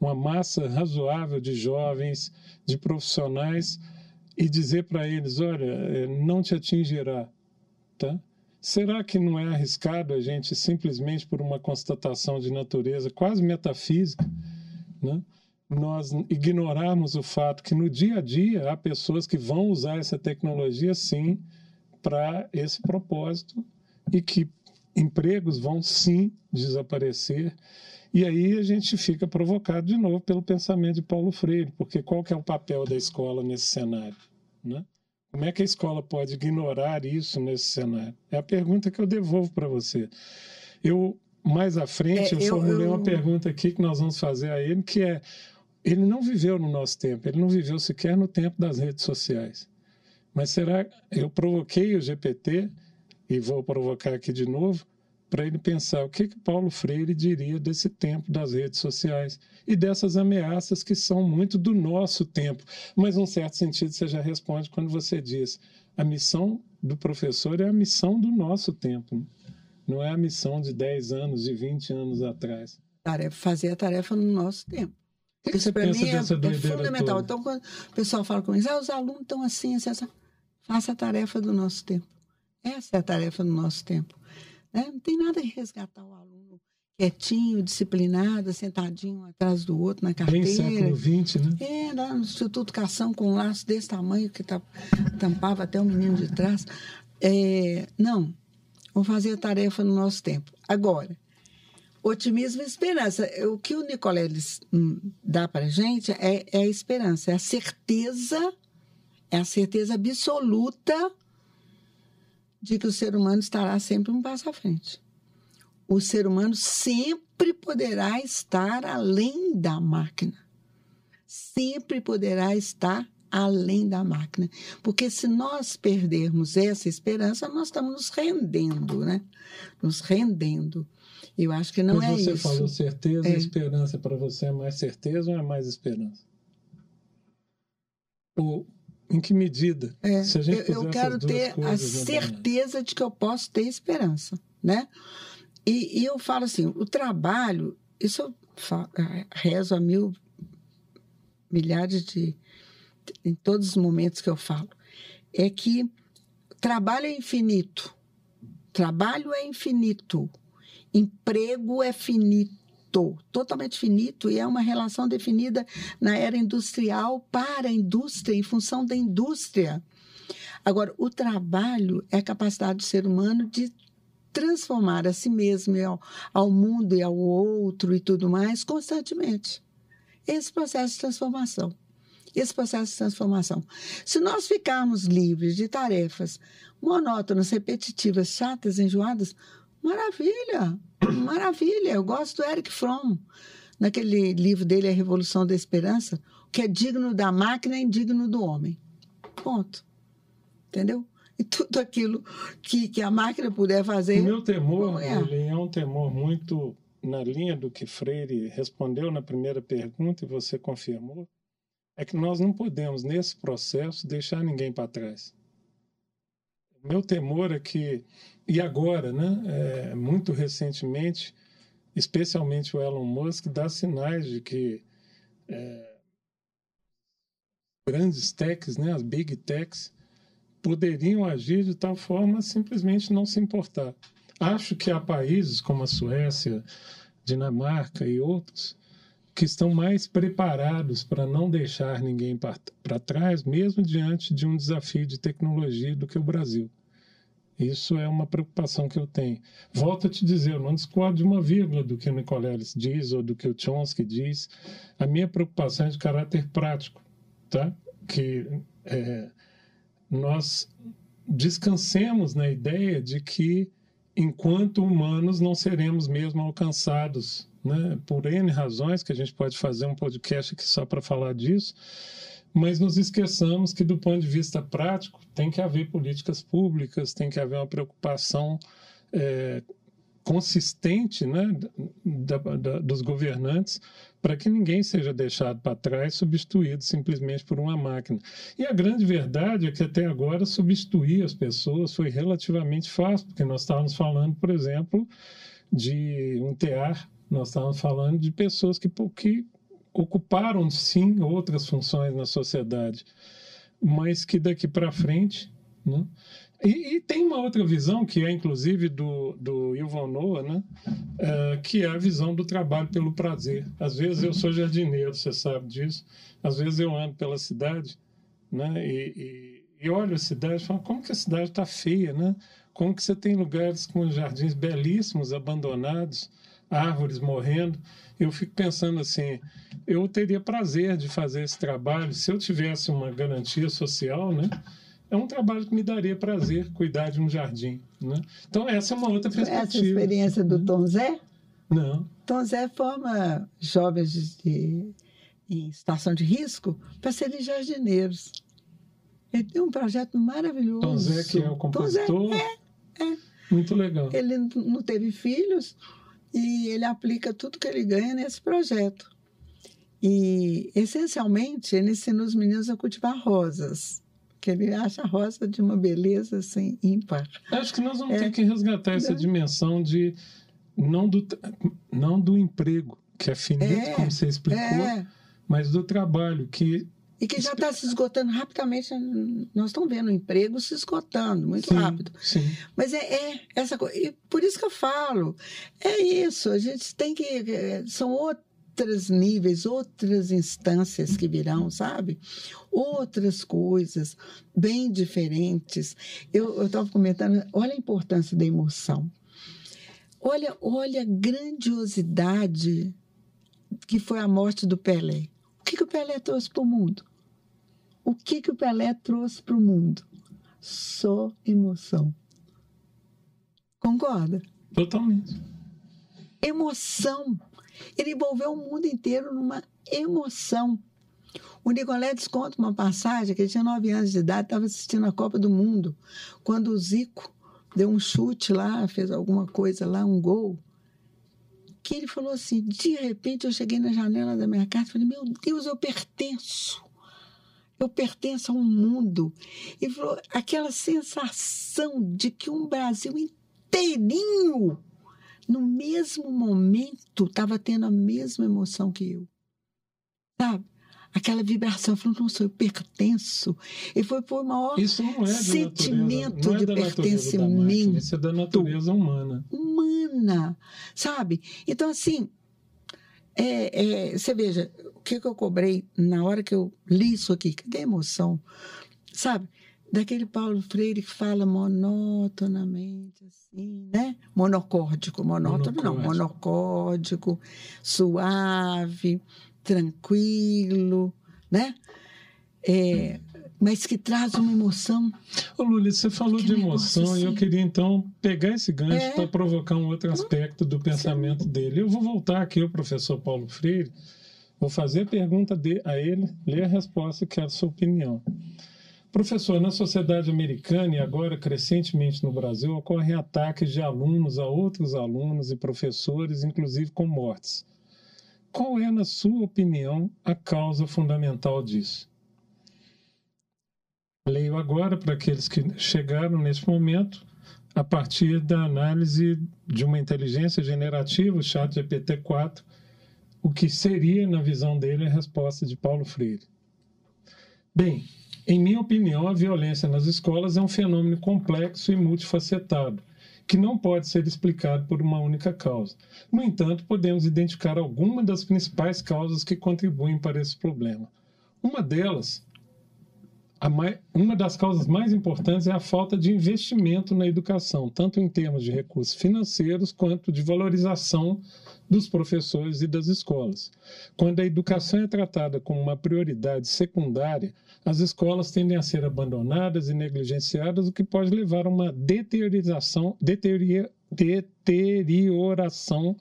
uma massa razoável de jovens, de profissionais e dizer para eles, olha, não te atingirá, tá? Será que não é arriscado a gente simplesmente por uma constatação de natureza quase metafísica, né? Nós ignorarmos o fato que no dia a dia há pessoas que vão usar essa tecnologia sim para esse propósito e que empregos vão sim desaparecer. E aí a gente fica provocado de novo pelo pensamento de Paulo Freire, porque qual que é o papel da escola nesse cenário? Né? Como é que a escola pode ignorar isso nesse cenário? É a pergunta que eu devolvo para você. Eu mais à frente é, eu, eu formulei eu... uma pergunta aqui que nós vamos fazer a ele, que é ele não viveu no nosso tempo, ele não viveu sequer no tempo das redes sociais. Mas será eu provoquei o GPT e vou provocar aqui de novo para ele pensar o que que Paulo Freire diria desse tempo das redes sociais e dessas ameaças que são muito do nosso tempo. Mas, num certo sentido, você já responde quando você diz a missão do professor é a missão do nosso tempo, não é a missão de 10 anos, de 20 anos atrás. Tarefa, fazer a tarefa no nosso tempo. Isso para mim é, é fundamental. Toda? Então, quando o pessoal fala comigo, ah, os alunos estão assim, assim, assim, faça a tarefa do nosso tempo. Essa é a tarefa do nosso tempo. Né? Não tem nada de resgatar o aluno quietinho, disciplinado, sentadinho atrás do outro na carteira. Bem século XX, né? É, lá no Instituto Cação com um laço desse tamanho que tá, tampava até o menino de trás. É, não, vamos fazer a tarefa no nosso tempo. Agora, otimismo e esperança. O que o Nicoleles hum, dá para a gente é, é a esperança, é a certeza, é a certeza absoluta de que o ser humano estará sempre um passo à frente. O ser humano sempre poderá estar além da máquina. Sempre poderá estar além da máquina. Porque se nós perdermos essa esperança, nós estamos nos rendendo, né? Nos rendendo. Eu acho que não Mas é você isso. Você falou certeza e é. esperança. Para você é mais certeza ou é mais esperança? Ou em que medida? É, eu, eu quero ter a certeza de que eu posso ter esperança, né? E, e eu falo assim, o trabalho, isso eu falo, é, rezo a mil milhares de em todos os momentos que eu falo, é que trabalho é infinito, trabalho é infinito, emprego é finito totalmente finito, e é uma relação definida na era industrial para a indústria, em função da indústria. Agora, o trabalho é a capacidade do ser humano de transformar a si mesmo ao, ao mundo e ao outro e tudo mais constantemente. Esse processo de transformação. Esse processo de transformação. Se nós ficarmos livres de tarefas monótonas, repetitivas, chatas, enjoadas, Maravilha, maravilha. Eu gosto do Eric Fromm, naquele livro dele, A Revolução da Esperança, o que é digno da máquina é indigno do homem. Ponto. Entendeu? E tudo aquilo que, que a máquina puder fazer. O meu temor, é. ele é um temor muito na linha do que Freire respondeu na primeira pergunta e você confirmou, é que nós não podemos, nesse processo, deixar ninguém para trás. O meu temor é que e agora, né, é, muito recentemente, especialmente o Elon Musk dá sinais de que é, grandes techs, né, as big techs, poderiam agir de tal forma a simplesmente não se importar. Acho que há países como a Suécia, Dinamarca e outros que estão mais preparados para não deixar ninguém para trás, mesmo diante de um desafio de tecnologia do que o Brasil. Isso é uma preocupação que eu tenho. Volto a te dizer, eu não discordo de uma vírgula do que o Nicoleles diz ou do que o Chomsky diz. A minha preocupação é de caráter prático, tá? Que é, nós descansemos na ideia de que, enquanto humanos, não seremos mesmo alcançados, né? Por N razões, que a gente pode fazer um podcast aqui só para falar disso, mas nos esqueçamos que, do ponto de vista prático, tem que haver políticas públicas, tem que haver uma preocupação é, consistente né, da, da, dos governantes para que ninguém seja deixado para trás, substituído simplesmente por uma máquina. E a grande verdade é que até agora substituir as pessoas foi relativamente fácil, porque nós estávamos falando, por exemplo, de um tear, nós estávamos falando de pessoas que, que ocuparam sim outras funções na sociedade, mas que daqui para frente, né, E, e, tem uma outra visão, que é inclusive do, do Yuval Noah, né? Uh, que é a visão do trabalho pelo prazer. Às vezes eu sou jardineiro, você sabe disso. Às vezes eu ando pela cidade né? e, e, e olho a cidade e falo, como que a cidade está feia, né? Como que você tem lugares com jardins belíssimos, abandonados, árvores morrendo. Eu fico pensando assim, eu teria prazer de fazer esse trabalho se eu tivesse uma garantia social, né? É um trabalho que me daria prazer cuidar de um jardim, né? Então essa é uma outra perspectiva. Essa experiência do Tom Zé? Não. Tom Zé forma jovens de, de, em situação de risco para serem jardineiros. Ele tem um projeto maravilhoso. Tom Zé, que é o compositor. Tom Zé, é, é. Muito legal. Ele não teve filhos, e ele aplica tudo que ele ganha nesse projeto. E, essencialmente, ele ensina os meninos a cultivar rosas, que ele acha a rosa de uma beleza assim, ímpar. Acho que nós vamos é. ter que resgatar essa dimensão de não do, não do emprego, que é finito, é, como você explicou, é. mas do trabalho, que e que já está se esgotando rapidamente. Nós estamos vendo o emprego se esgotando muito sim, rápido. Sim. Mas é, é, essa coisa. E por isso que eu falo. É isso. A gente tem que. É, são outros níveis, outras instâncias que virão, sabe? Outras coisas bem diferentes. Eu estava comentando, olha a importância da emoção. Olha, olha a grandiosidade que foi a morte do Pelé. O que, que o Pelé trouxe para o mundo? O que, que o Pelé trouxe para o mundo? Só emoção. Concorda? Totalmente. Emoção. Ele envolveu o mundo inteiro numa emoção. O Nicoletes conta uma passagem que ele tinha nove anos de idade, estava assistindo a Copa do Mundo, quando o Zico deu um chute lá, fez alguma coisa lá, um gol, que ele falou assim, de repente eu cheguei na janela da minha casa e falei, meu Deus, eu pertenço eu pertenço a um mundo. E falou, aquela sensação de que um Brasil inteirinho, no mesmo momento, estava tendo a mesma emoção que eu. Sabe? Aquela vibração, falou, nossa, eu pertenço. E foi por maior isso não é sentimento não é de pertencimento. Isso é da natureza humana. Humana, sabe? Então, assim, é, é, você veja, o que, que eu cobrei na hora que eu li isso aqui? Cadê a emoção? Sabe? Daquele Paulo Freire que fala monotonamente, assim, né? Monocórdico, monótono não, monocórdico, suave, tranquilo, né? É, mas que traz uma emoção. Ô, Luli, você falou de emoção assim. e eu queria então pegar esse gancho é. para provocar um outro aspecto do pensamento Sim. dele. Eu vou voltar aqui ao professor Paulo Freire, vou fazer a pergunta de, a ele, ler a resposta e quero a sua opinião. Professor, na sociedade americana e agora crescentemente no Brasil, ocorrem ataques de alunos a outros alunos e professores, inclusive com mortes. Qual é, na sua opinião, a causa fundamental disso? Leio agora para aqueles que chegaram nesse momento, a partir da análise de uma inteligência generativa, o chat GPT-4, o que seria, na visão dele, a resposta de Paulo Freire. Bem, em minha opinião, a violência nas escolas é um fenômeno complexo e multifacetado, que não pode ser explicado por uma única causa. No entanto, podemos identificar algumas das principais causas que contribuem para esse problema. Uma delas mais, uma das causas mais importantes é a falta de investimento na educação, tanto em termos de recursos financeiros quanto de valorização dos professores e das escolas. Quando a educação é tratada como uma prioridade secundária, as escolas tendem a ser abandonadas e negligenciadas, o que pode levar a uma deteriorização, deteriora, deterioração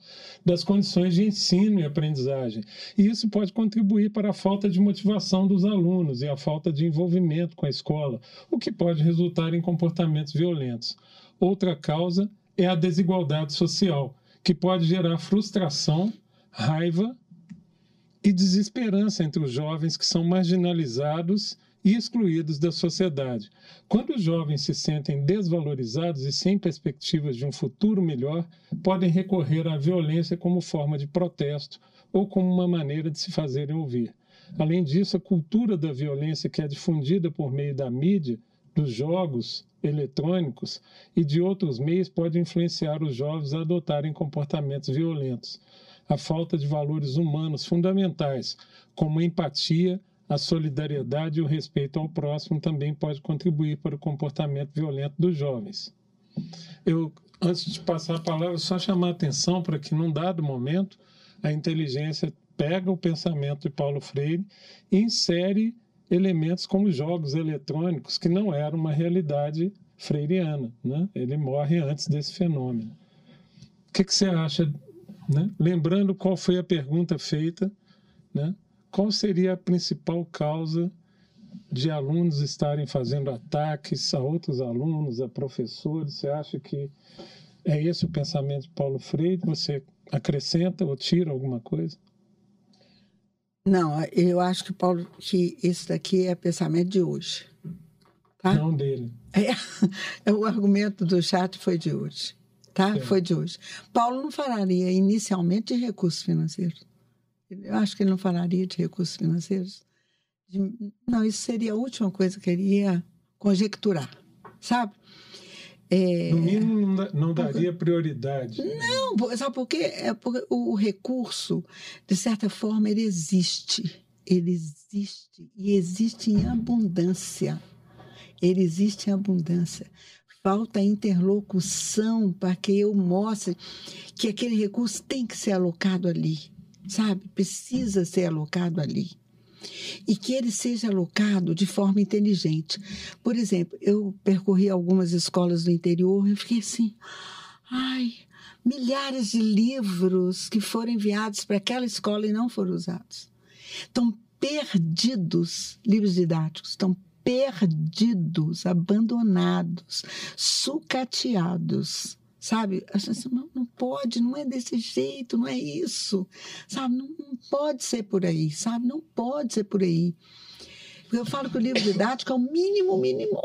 das condições de ensino e aprendizagem. E isso pode contribuir para a falta de motivação dos alunos e a falta de envolvimento com a escola, o que pode resultar em comportamentos violentos. Outra causa é a desigualdade social, que pode gerar frustração, raiva e desesperança entre os jovens que são marginalizados e excluídos da sociedade. Quando os jovens se sentem desvalorizados e sem perspectivas de um futuro melhor, podem recorrer à violência como forma de protesto ou como uma maneira de se fazerem ouvir. Além disso, a cultura da violência que é difundida por meio da mídia dos jogos eletrônicos e de outros meios pode influenciar os jovens a adotarem comportamentos violentos. A falta de valores humanos fundamentais, como empatia, a solidariedade e o respeito ao próximo, também pode contribuir para o comportamento violento dos jovens. Eu, antes de passar a palavra, só chamar a atenção para que, num dado momento, a inteligência pega o pensamento de Paulo Freire e insere elementos como jogos eletrônicos, que não era uma realidade freiriana. Né? Ele morre antes desse fenômeno. O que, que você acha? Né? Lembrando qual foi a pergunta feita, né? Qual seria a principal causa de alunos estarem fazendo ataques a outros alunos, a professores? Você acha que é esse o pensamento de Paulo Freire? Você acrescenta ou tira alguma coisa? Não, eu acho que Paulo que esse daqui é pensamento de hoje. Tá? Não dele. É, é, o argumento do chat foi de hoje. Tá? É. Foi de hoje. Paulo não falaria inicialmente de recursos financeiros. Eu acho que ele não falaria de recursos financeiros. De, não, isso seria a última coisa que ele ia conjecturar, sabe? É... No mínimo, não, daria prioridade. Não, sabe por quê? É porque o recurso, de certa forma, ele existe. Ele existe. E existe em abundância. Ele existe em abundância. Falta interlocução para que eu mostre que aquele recurso tem que ser alocado ali, sabe? Precisa ser alocado ali e que ele seja alocado de forma inteligente. Por exemplo, eu percorri algumas escolas do interior e fiquei assim, ai, milhares de livros que foram enviados para aquela escola e não foram usados. Estão perdidos, livros didáticos, estão perdidos, abandonados, sucateados sabe? Não, não pode, não é desse jeito, não é isso, sabe? Não, não pode ser por aí, sabe? Não pode ser por aí. Eu falo que o livro didático é o mínimo, mínimo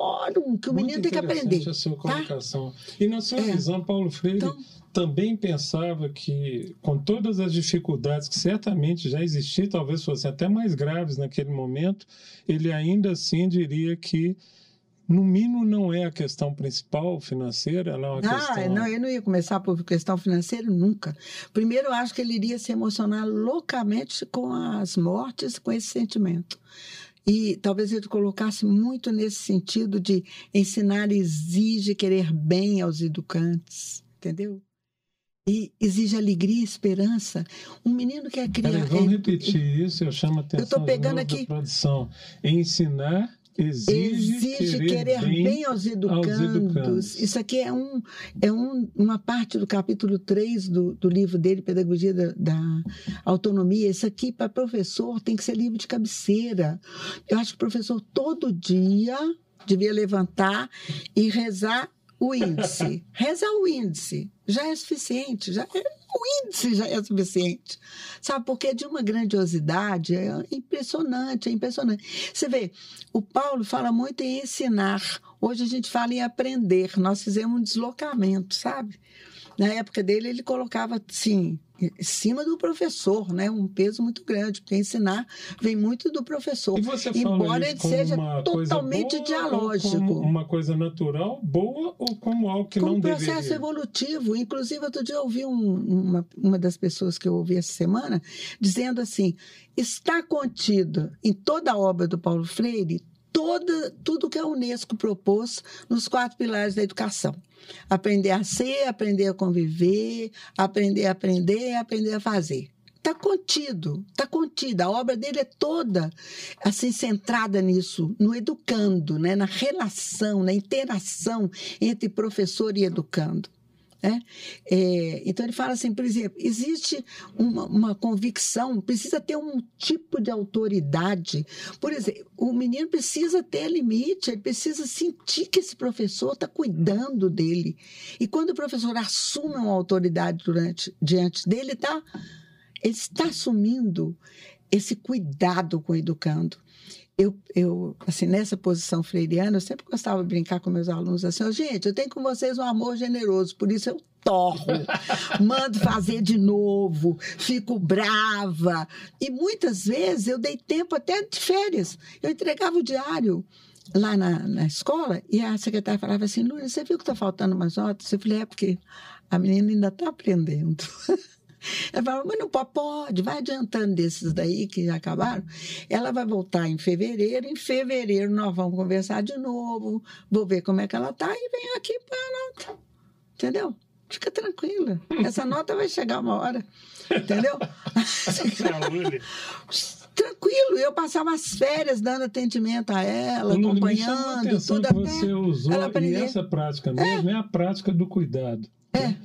que o Muito menino tem que aprender. a sua tá? colocação. Tá? E na sua é. visão, Paulo Freire então, também pensava que, com todas as dificuldades que certamente já existiam, talvez fossem até mais graves naquele momento, ele ainda assim diria que no mínimo não é a questão principal financeira, ela é uma ah, questão... não, eu não ia começar por questão financeira nunca. Primeiro, eu acho que ele iria se emocionar loucamente com as mortes, com esse sentimento. E talvez ele colocasse muito nesse sentido de ensinar exige querer bem aos educantes, entendeu? E exige alegria e esperança. Um menino que é criado. Vamos repetir isso, eu chamo a atenção eu estou pegando aqui, produção. Ensinar exige, exige querer, querer bem, bem aos, educandos. aos, educandos. Isso aqui é, um, é um, uma parte do capítulo 3 do, do livro dele, Pedagogia da, da Autonomia. Isso aqui, para professor, tem que ser livro de cabeceira. Eu acho que o professor, todo dia, devia levantar e rezar o índice. rezar o índice já é suficiente, já é o índice já é suficiente. Sabe, porque é de uma grandiosidade, é impressionante, é impressionante. Você vê, o Paulo fala muito em ensinar. Hoje a gente fala em aprender. Nós fizemos um deslocamento, sabe? Na época dele, ele colocava, sim, em cima do professor, né? Um peso muito grande, porque ensinar vem muito do professor. E você fala embora ele seja totalmente dialógico. Como uma coisa natural, boa, ou como algo que como não deveria? um processo evolutivo. Inclusive, outro dia eu ouvi um, uma, uma das pessoas que eu ouvi essa semana dizendo assim: está contido em toda a obra do Paulo Freire toda, tudo que a Unesco propôs nos quatro pilares da educação. Aprender a ser, aprender a conviver, aprender a aprender, aprender a fazer. Está contido, está contida. A obra dele é toda assim centrada nisso, no educando, né? na relação, na interação entre professor e educando. Né? É, então ele fala assim, por exemplo, existe uma, uma, convicção, precisa ter um tipo de autoridade. Por exemplo, o menino precisa ter limite, ele precisa sentir que esse professor está cuidando dele. E quando o professor assume uma autoridade durante, diante dele, tá, ele está assumindo esse cuidado com o educando eu, eu, assim, nessa posição freiriana, eu sempre gostava de brincar com meus alunos assim, oh, gente, eu tenho com vocês um amor generoso, por isso eu torro, mando fazer de novo, fico brava. E muitas vezes eu dei tempo até de férias. Eu entregava o diário lá na, na escola e a secretária falava assim, Lúcia, você viu que está faltando umas notas? Eu falei, é porque a menina ainda está aprendendo. Ela falou, mas não pode, pode, vai adiantando desses daí que já acabaram. Ela vai voltar em fevereiro, em fevereiro nós vamos conversar de novo, vou ver como é que ela está e venho aqui para a nota. Entendeu? Fica tranquila. Essa nota vai chegar uma hora. Entendeu? Tranquilo, eu passava as férias dando atendimento a ela, Não, acompanhando, tudo até você usou, ela e essa prática mesmo é, a prática do cuidado. É.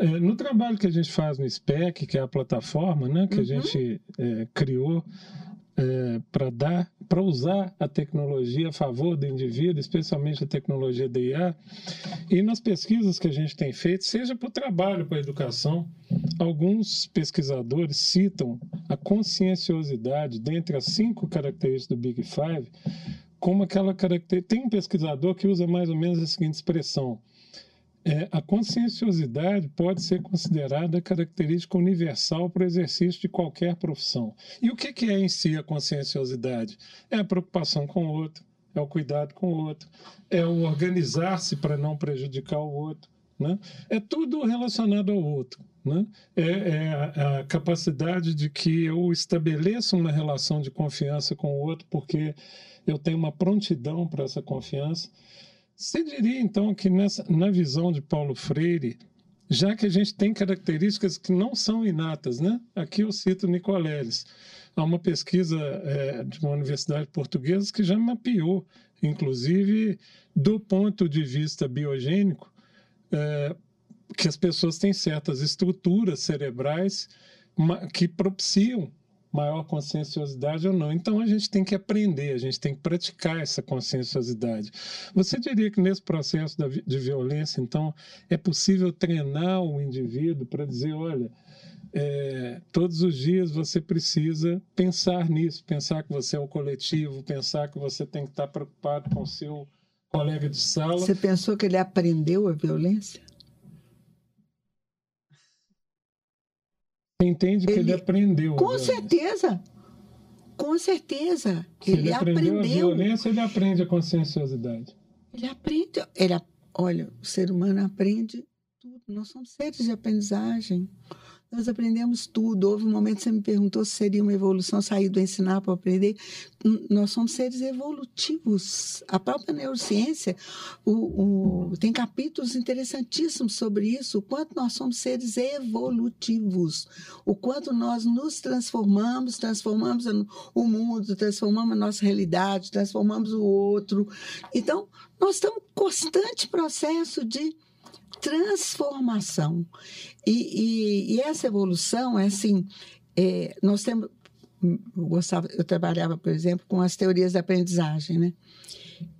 É, no trabalho que a gente faz no SPEC, que é a plataforma né, que Uhum. a gente é, criou para dar, para usar a tecnologia a favor do indivíduo, especialmente a tecnologia da IA, e nas pesquisas que a gente tem feito, seja para o trabalho, para a educação, alguns pesquisadores citam a conscienciosidade dentre as cinco características do Big Five como aquela característica. Tem um pesquisador que usa mais ou menos a seguinte expressão: é, a conscienciosidade pode ser considerada característica universal para o exercício de qualquer profissão. E o que, que é em si a conscienciosidade? É a preocupação com o outro, é o cuidado com o outro, é o organizar-se para não prejudicar o outro. Né? É tudo relacionado ao outro. Né? É, é a, a capacidade de que eu estabeleça uma relação de confiança com o outro, porque eu tenho uma prontidão para essa confiança. Você diria, então, que nessa, na visão de Paulo Freire, já que a gente tem características que não são inatas, né? Aqui eu cito Nicoleles. Há uma pesquisa é, de uma universidade portuguesa que já mapeou, inclusive, do ponto de vista biogênico, é, que as pessoas têm certas estruturas cerebrais que propiciam maior conscienciosidade ou não. Então a gente tem que aprender, a gente tem que praticar essa conscienciosidade. Você diria que nesse processo de violência, então, é possível treinar o indivíduo para dizer, olha, é, todos os dias você precisa pensar nisso, pensar que você é um coletivo, pensar que você tem que estar preocupado com o seu colega de sala. Você pensou que ele aprendeu a violência? Você entende que ele, ele aprendeu. Com certeza. Com certeza. Se ele, ele aprendeu, aprendeu, a violência, ele aprende a conscienciosidade. Ele aprende. Ele, olha, o ser humano aprende tudo. Nós somos seres de aprendizagem. Nós aprendemos tudo. Houve um momento que você me perguntou se seria uma evolução sair do ensinar para aprender. Nós somos seres evolutivos. A própria neurociência o, o, tem capítulos interessantíssimos sobre isso. O quanto nós somos seres evolutivos. O quanto nós nos transformamos, transformamos o mundo, transformamos a nossa realidade, transformamos o outro. Então, nós estamos em constante processo de transformação. E, e, e, essa evolução é assim, é, nós temos, eu gostava, eu trabalhava, por exemplo, com as teorias da aprendizagem, né?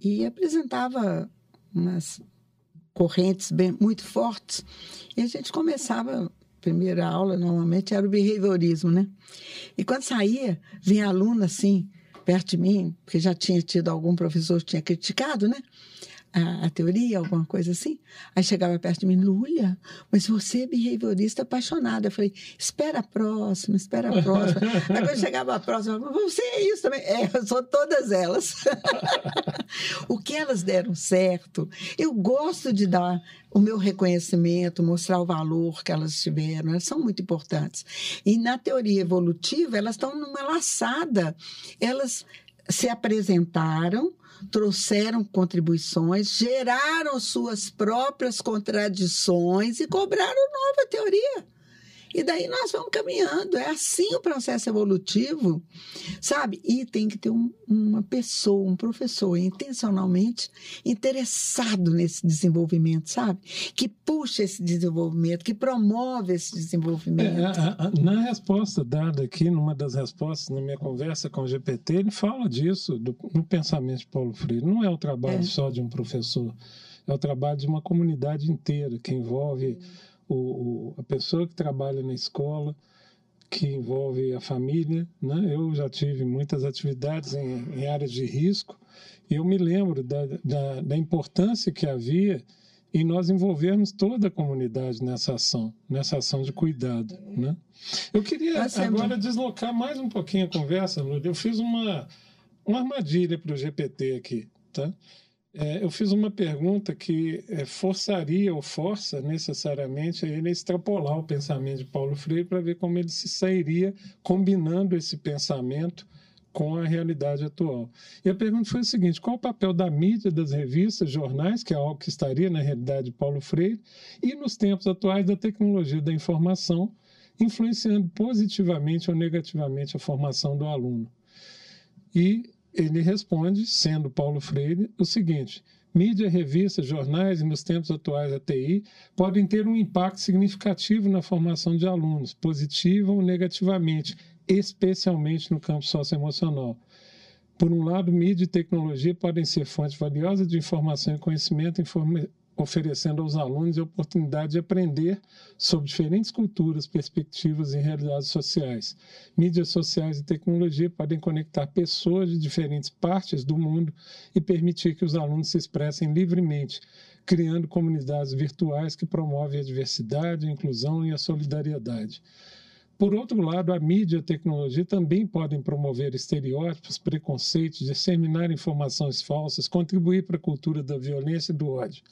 E apresentava umas correntes bem, muito fortes. E a gente começava, primeira aula normalmente era o behaviorismo, né? E quando saía, vinha aluno assim, perto de mim, porque já tinha tido algum professor que tinha criticado, né? A, a, teoria, alguma coisa assim. Aí chegava perto de mim, Lúlia, mas você é behaviorista apaixonada. Eu falei, espera a próxima, espera a próxima. Aí quando chegava a próxima, eu falei, você é isso também. É, eu sou todas elas. o que elas deram certo, eu gosto de dar o meu reconhecimento, mostrar o valor que elas tiveram, elas são muito importantes. E na teoria evolutiva, elas estão numa laçada. Elas se apresentaram, trouxeram contribuições, geraram suas próprias contradições e cobraram nova teoria. E daí nós vamos caminhando. É assim o processo evolutivo, sabe? E tem que ter um, uma pessoa, um professor, intencionalmente interessado nesse desenvolvimento, sabe? Que puxa esse desenvolvimento, que promove esse desenvolvimento. É, a, a, na resposta dada aqui, numa das respostas na minha conversa com o GPT, ele fala disso, do, no pensamento de Paulo Freire. Não é o trabalho é. só de um professor, é o trabalho de uma comunidade inteira, que envolve. O, o, a pessoa que trabalha na escola, que envolve a família. Né? Eu já tive muitas atividades em, em áreas de risco e eu me lembro da, da, da, importância que havia em nós envolvermos toda a comunidade nessa ação, nessa ação de cuidado. Né? Eu queria agora deslocar mais um pouquinho a conversa, Lúcia. Eu fiz uma, uma armadilha para o GPT aqui. Tá? É, eu fiz uma pergunta que é, forçaria ou força necessariamente a ele a extrapolar o pensamento de Paulo Freire para ver como ele se sairia combinando esse pensamento com a realidade atual. E a pergunta foi o seguinte: qual o papel da mídia, das revistas, jornais, que é algo que estaria na realidade de Paulo Freire, e nos tempos atuais da tecnologia da informação, influenciando positivamente ou negativamente a formação do aluno? E ele responde, sendo Paulo Freire, o seguinte: mídia, revistas, jornais e nos tempos atuais a TI podem ter um impacto significativo na formação de alunos, positiva ou negativamente, especialmente no campo socioemocional. Por um lado, mídia e tecnologia podem ser fontes valiosas de informação e conhecimento, oferecendo aos alunos a oportunidade de aprender sobre diferentes culturas, perspectivas e realidades sociais. Mídias sociais e tecnologia podem conectar pessoas de diferentes partes do mundo e permitir que os alunos se expressem livremente, criando comunidades virtuais que promovem a diversidade, a inclusão e a solidariedade. Por outro lado, a mídia e a tecnologia também podem promover estereótipos, preconceitos, disseminar informações falsas, contribuir para a cultura da violência e do ódio.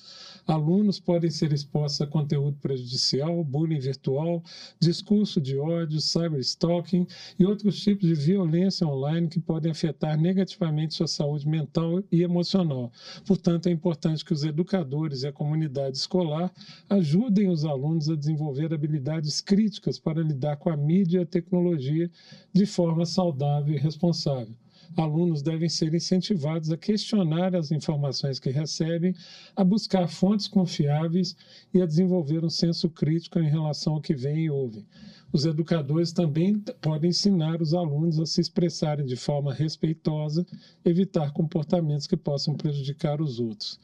Alunos podem ser expostos a conteúdo prejudicial, bullying virtual, discurso de ódio, cyberstalking e outros tipos de violência online que podem afetar negativamente sua saúde mental e emocional. Portanto, é importante que os educadores e a comunidade escolar ajudem os alunos a desenvolver habilidades críticas para lidar com a mídia e a tecnologia de forma saudável e responsável. Alunos devem ser incentivados a questionar as informações que recebem, a buscar fontes confiáveis e a desenvolver um senso crítico em relação ao que vem e ouvem. Os educadores também podem ensinar os alunos a se expressarem de forma respeitosa, evitar comportamentos que possam prejudicar os outros.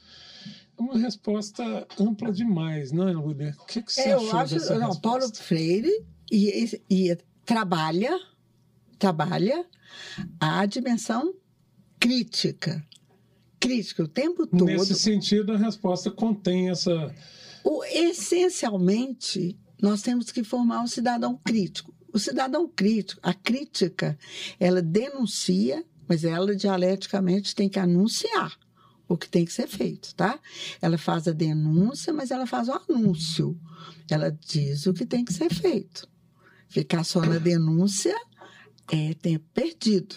É uma resposta ampla demais, não é, Lúlia? O que, que você Eu achou acho, dessa não, resposta? Paulo Freire e, e trabalha, trabalha a dimensão crítica. Crítica o tempo todo. Nesse sentido, a resposta contém essa. O, essencialmente, nós temos que formar um cidadão crítico. O cidadão crítico, a crítica, ela denuncia, mas ela dialeticamente tem que anunciar o que tem que ser feito, tá? Ela faz a denúncia, mas ela faz o anúncio. Ela diz o que tem que ser feito. Ficar só na denúncia é tempo perdido,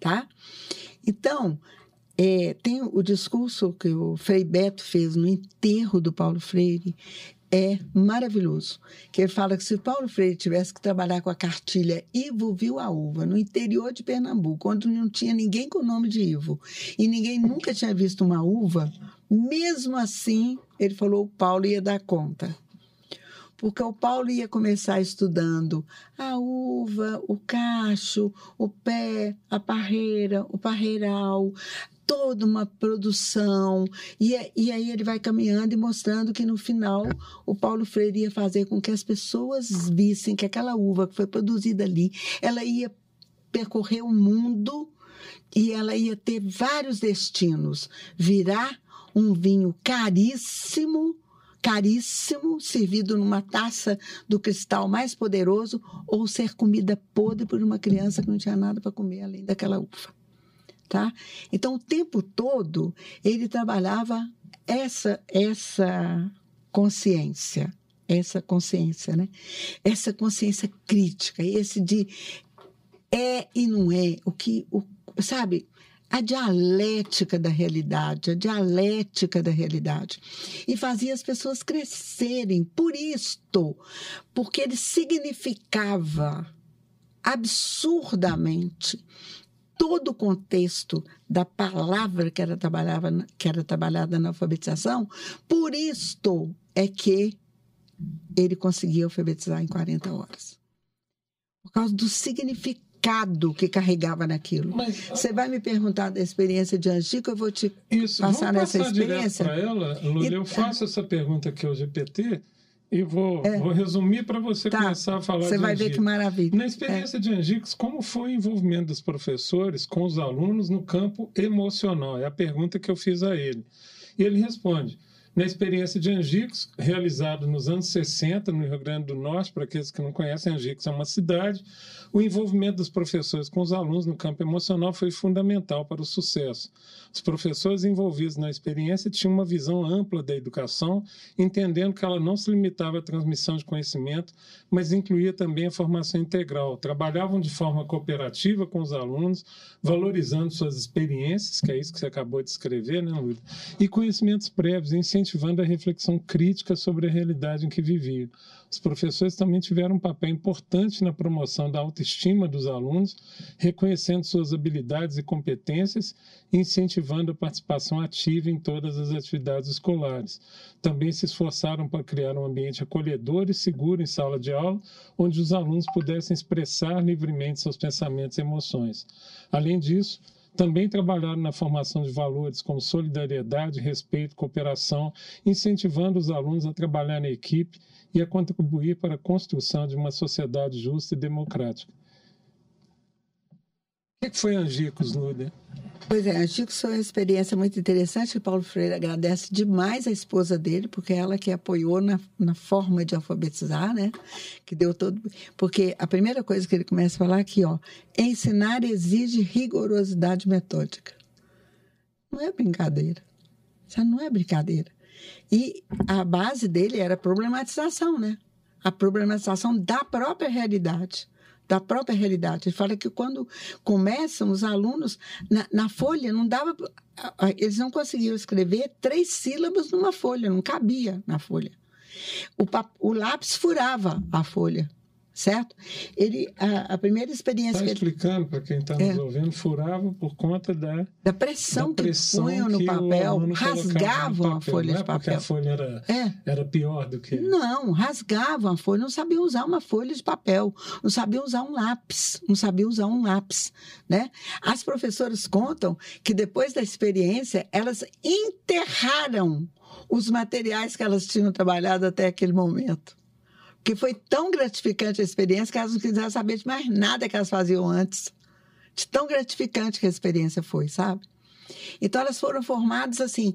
tá? Então, é, tem o discurso que o Frei Beto fez no enterro do Paulo Freire, é maravilhoso. Que ele fala que se Paulo Freire tivesse que trabalhar com a cartilha Ivo viu a uva, no interior de Pernambuco, onde não tinha ninguém com o nome de Ivo, e ninguém nunca tinha visto uma uva, mesmo assim, ele falou, o Paulo ia dar conta porque o Paulo ia começar estudando a uva, o cacho, o pé, a parreira, o parreiral, toda uma produção. E, e aí ele vai caminhando e mostrando que no final o Paulo Freire ia fazer com que as pessoas vissem que aquela uva que foi produzida ali, ela ia percorrer o mundo e ela ia ter vários destinos. Virar um vinho caríssimo caríssimo, servido numa taça do cristal mais poderoso, ou ser comida podre por uma criança que não tinha nada para comer além daquela uva. Tá? Então, o tempo todo, ele trabalhava essa, essa consciência, essa consciência, né? Essa consciência crítica, esse de é e não é, o que, o, sabe? A dialética da realidade, a dialética da realidade. E fazia as pessoas crescerem por isto, porque ele significava absurdamente todo o contexto da palavra que era, trabalhava, que era trabalhada na alfabetização, por isto é que ele conseguia alfabetizar em 40 horas. Por causa do significado recado que carregava naquilo. Mas, Você vai me perguntar da experiência de Angico, eu vou te isso, passar nessa experiência. para ela, Lula, e... eu faço essa pergunta aqui ao GPT e vou, é. vou resumir para você tá. começar a falar Você vai ver que maravilha. Na experiência é. de Angicos, como foi o envolvimento dos professores com os alunos no campo emocional? É a pergunta que eu fiz a ele. E ele responde: Na experiência de Angicos, realizada nos anos 60 no Rio Grande do Norte, para aqueles que não conhecem, Angicos é uma cidade, o envolvimento dos professores com os alunos no campo emocional foi fundamental para o sucesso. Os professores envolvidos na experiência tinham uma visão ampla da educação, entendendo que ela não se limitava à transmissão de conhecimento, mas incluía também a formação integral. Trabalhavam de forma cooperativa com os alunos, valorizando suas experiências, que é isso que você acabou de escrever, né, Lúcia? E conhecimentos prévios, incentivando a reflexão crítica sobre a realidade em que viviam. Os professores também tiveram um papel importante na promoção da autoestima dos alunos, reconhecendo suas habilidades e competências incentivando a participação ativa em todas as atividades escolares. Também se esforçaram para criar um ambiente acolhedor e seguro em sala de aula, onde os alunos pudessem expressar livremente seus pensamentos e emoções. Além disso, também trabalharam na formação de valores como solidariedade, respeito, cooperação, incentivando os alunos a trabalhar na equipe e a contribuir para a construção de uma sociedade justa e democrática. O que foi Angicos, Lúdia? Pois é, Angicos foi uma experiência muito interessante. O Paulo Freire agradece demais a esposa dele, porque é ela que apoiou na, na forma de alfabetizar, né? Que deu todo. Porque a primeira coisa que ele começa a falar aqui, ó, ensinar exige rigorosidade metódica. Não é brincadeira. Isso não é brincadeira. E a base dele era a problematização, né? A problematização da própria realidade da própria realidade. Ele fala que quando começam os alunos, na, na, folha não dava. Eles não conseguiam escrever três sílabas numa folha, não cabia na folha. O, o lápis furava a folha certo? Ele a, a primeira experiência tá que explicando para quem está nos é, ouvindo furava por conta da da pressão, da pressão que punham no papel, rasgavam a folha não é de papel. Porque a folha era é. era pior do que não rasgavam a folha, não sabiam usar uma folha de papel, não sabiam usar um lápis, não sabiam usar um lápis, né? As professoras contam que depois da experiência elas enterraram os materiais que elas tinham trabalhado até aquele momento que foi tão gratificante a experiência que elas não quiseram saber de mais nada que elas faziam antes. De tão gratificante que a experiência foi, sabe? Então, elas foram formadas assim,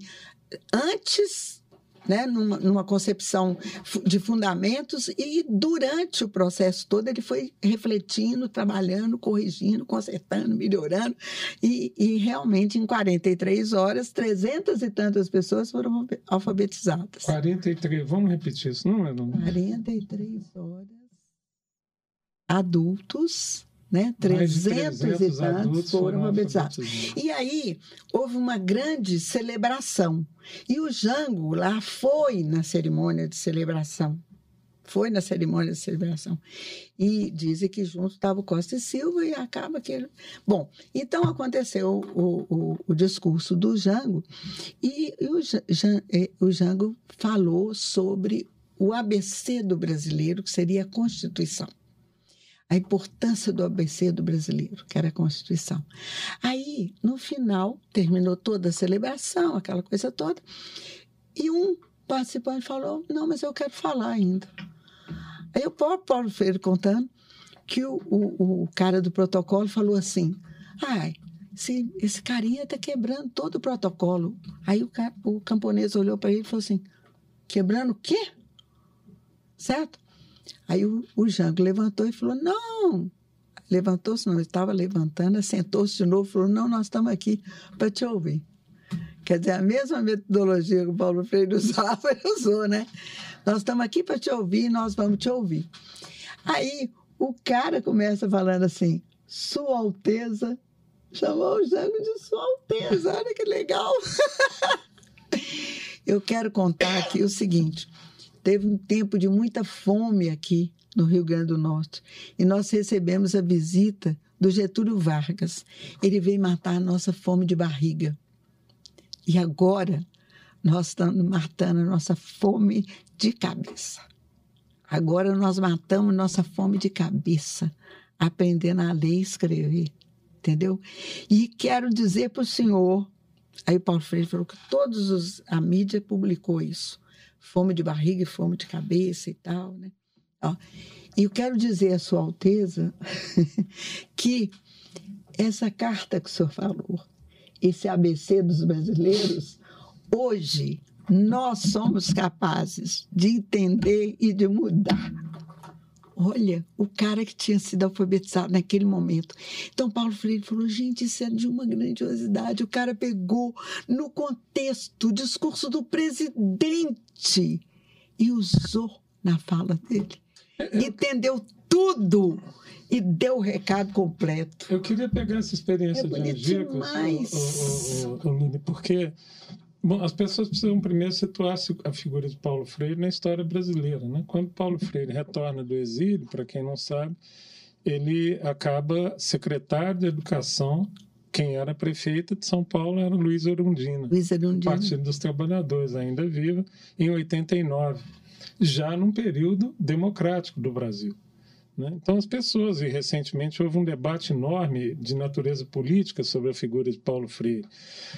antes né, numa, numa, concepção de fundamentos e durante o processo todo ele foi refletindo, trabalhando, corrigindo, consertando, melhorando e, e realmente em 43 horas, 300 e tantas pessoas foram alfabetizadas. 43, vamos repetir isso, não é? Não? 43 horas adultos né? 300, 300 e tantos foram alfabetizados. E aí houve uma grande celebração. E o Jango lá foi na cerimônia de celebração. Foi na cerimônia de celebração. E dizem que junto estava o Costa e Silva e acaba que ele... Bom, então aconteceu o, o, o discurso do Jango e, e o, Jan, o Jango falou sobre o ABC do brasileiro, que seria a Constituição a importância do ABC do brasileiro, que era a Constituição. Aí, no final, terminou toda a celebração, aquela coisa toda, e um participante falou: Não, mas eu quero falar ainda. Aí o próprio Paulo Freire contando que o, o, o cara do protocolo falou assim: Ai, esse, esse carinha está quebrando todo o protocolo. Aí o, o camponês olhou para ele e falou assim: Quebrando o quê? Certo? Aí o, o Jango levantou e falou: Não, levantou-se, não, estava levantando, sentou-se de novo e falou: Não, nós estamos aqui para te ouvir. Quer dizer, a mesma metodologia que o Paulo Freire usava, ele usou, né? Nós estamos aqui para te ouvir, nós vamos te ouvir. Aí o cara começa falando assim: Sua Alteza, chamou o Jango de Sua Alteza, olha que legal. Eu quero contar aqui o seguinte: Teve um tempo de muita fome aqui no Rio Grande do Norte e nós recebemos a visita do Getúlio Vargas. Ele veio matar a nossa fome de barriga. E agora nós estamos matando a nossa fome de cabeça. Agora nós matamos nossa fome de cabeça, aprendendo a ler e escrever. Entendeu? E quero dizer para o senhor, aí o Paulo Freire falou que todos os, a mídia publicou isso fome de barriga e fome de cabeça e tal, né? Ó, e eu quero dizer à Sua Alteza que essa carta que o senhor falou, esse ABC dos brasileiros, hoje nós somos capazes de entender e de mudar. Olha, o cara que tinha sido alfabetizado naquele momento. Então, Paulo Freire falou: gente, isso é de uma grandiosidade. O cara pegou no contexto o discurso do presidente e usou na fala dele. Entendeu tudo e deu o recado completo. Eu queria pegar essa experiência É de Angicos, o, o, o, o Lini, porque bom, as pessoas precisam primeiro situar a figura de Paulo Freire na história brasileira. Né? Quando Paulo Freire retorna do exílio, para quem não sabe, ele acaba secretário de Educação. Quem era prefeita de São Paulo era Luiz Orundina. Luiz. Partido dos Trabalhadores, ainda viva, em 89, já num período democrático do Brasil. Né? Então, as pessoas, e recentemente houve um debate enorme de natureza política sobre a figura de Paulo Freire.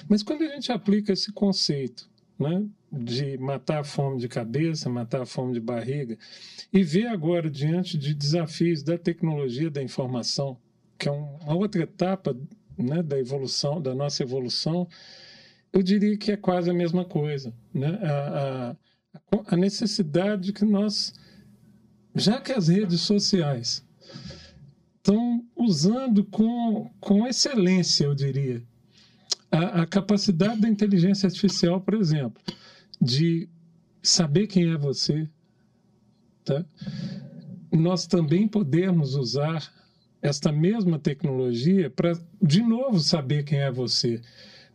Mas quando a gente aplica esse conceito né, de matar a fome de cabeça, matar a fome de barriga, e vê agora, diante de desafios da tecnologia da informação, que é um- uma outra etapa né, da evolução, da nossa evolução, eu diria que é quase a mesma coisa. Né? A, a, a necessidade de que nós, já que as redes sociais estão usando com, com excelência, eu diria, a, a capacidade da inteligência artificial, por exemplo, de saber quem é você, tá? nós também podemos usar esta mesma tecnologia para, de novo, saber quem é você,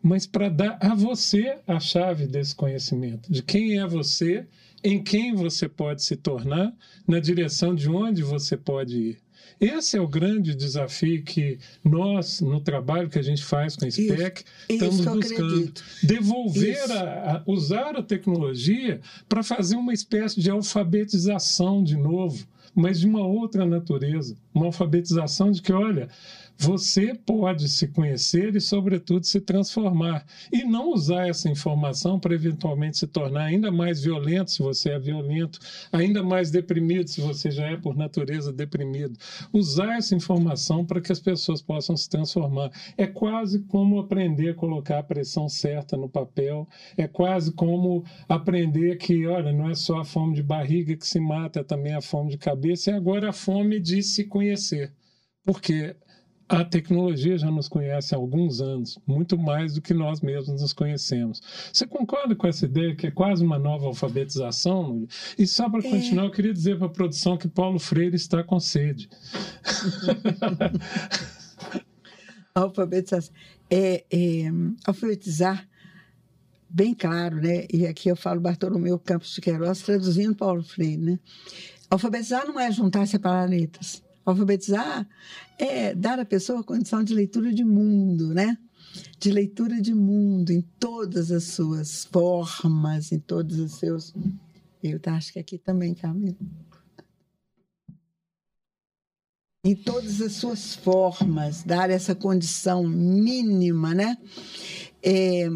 mas para dar a você a chave desse conhecimento, de quem é você, em quem você pode se tornar, na direção de onde você pode ir. Esse é o grande desafio que nós, no trabalho que a gente faz com a SPEC, Isso estamos buscando. acredito. Devolver, a, a- usar a tecnologia para fazer uma espécie de alfabetização de novo, mas de uma outra natureza. Uma alfabetização de que, olha, você pode se conhecer e, sobretudo, se transformar. E não usar essa informação para eventualmente se tornar ainda mais violento, se você é violento, ainda mais deprimido, se você já é por natureza deprimido. Usar essa informação para que as pessoas possam se transformar. É quase como aprender a colocar a pressão certa no papel, é quase como aprender que, olha, não é só a fome de barriga que se mata, é também a fome de cabeça, e agora a fome de se conhecer. Porque a tecnologia já nos conhece há alguns anos, muito mais do que nós mesmos nos conhecemos. Você concorda com essa ideia que é quase uma nova alfabetização? E só para É. continuar, eu queria dizer para a produção que Paulo Freire está com sede. alfabetização. É, é, alfabetizar, bem claro, né? E aqui eu falo Bartolomeu Campos de Queiroz, traduzindo Paulo Freire, né? Alfabetizar não é juntar e separar letras. Alfabetizar é dar à pessoa a condição de leitura de mundo, né? De leitura de mundo em todas as suas formas, em todos os seus. Eu tá, acho que aqui também, Camila. Em todas as suas formas, dar essa condição mínima, né? É,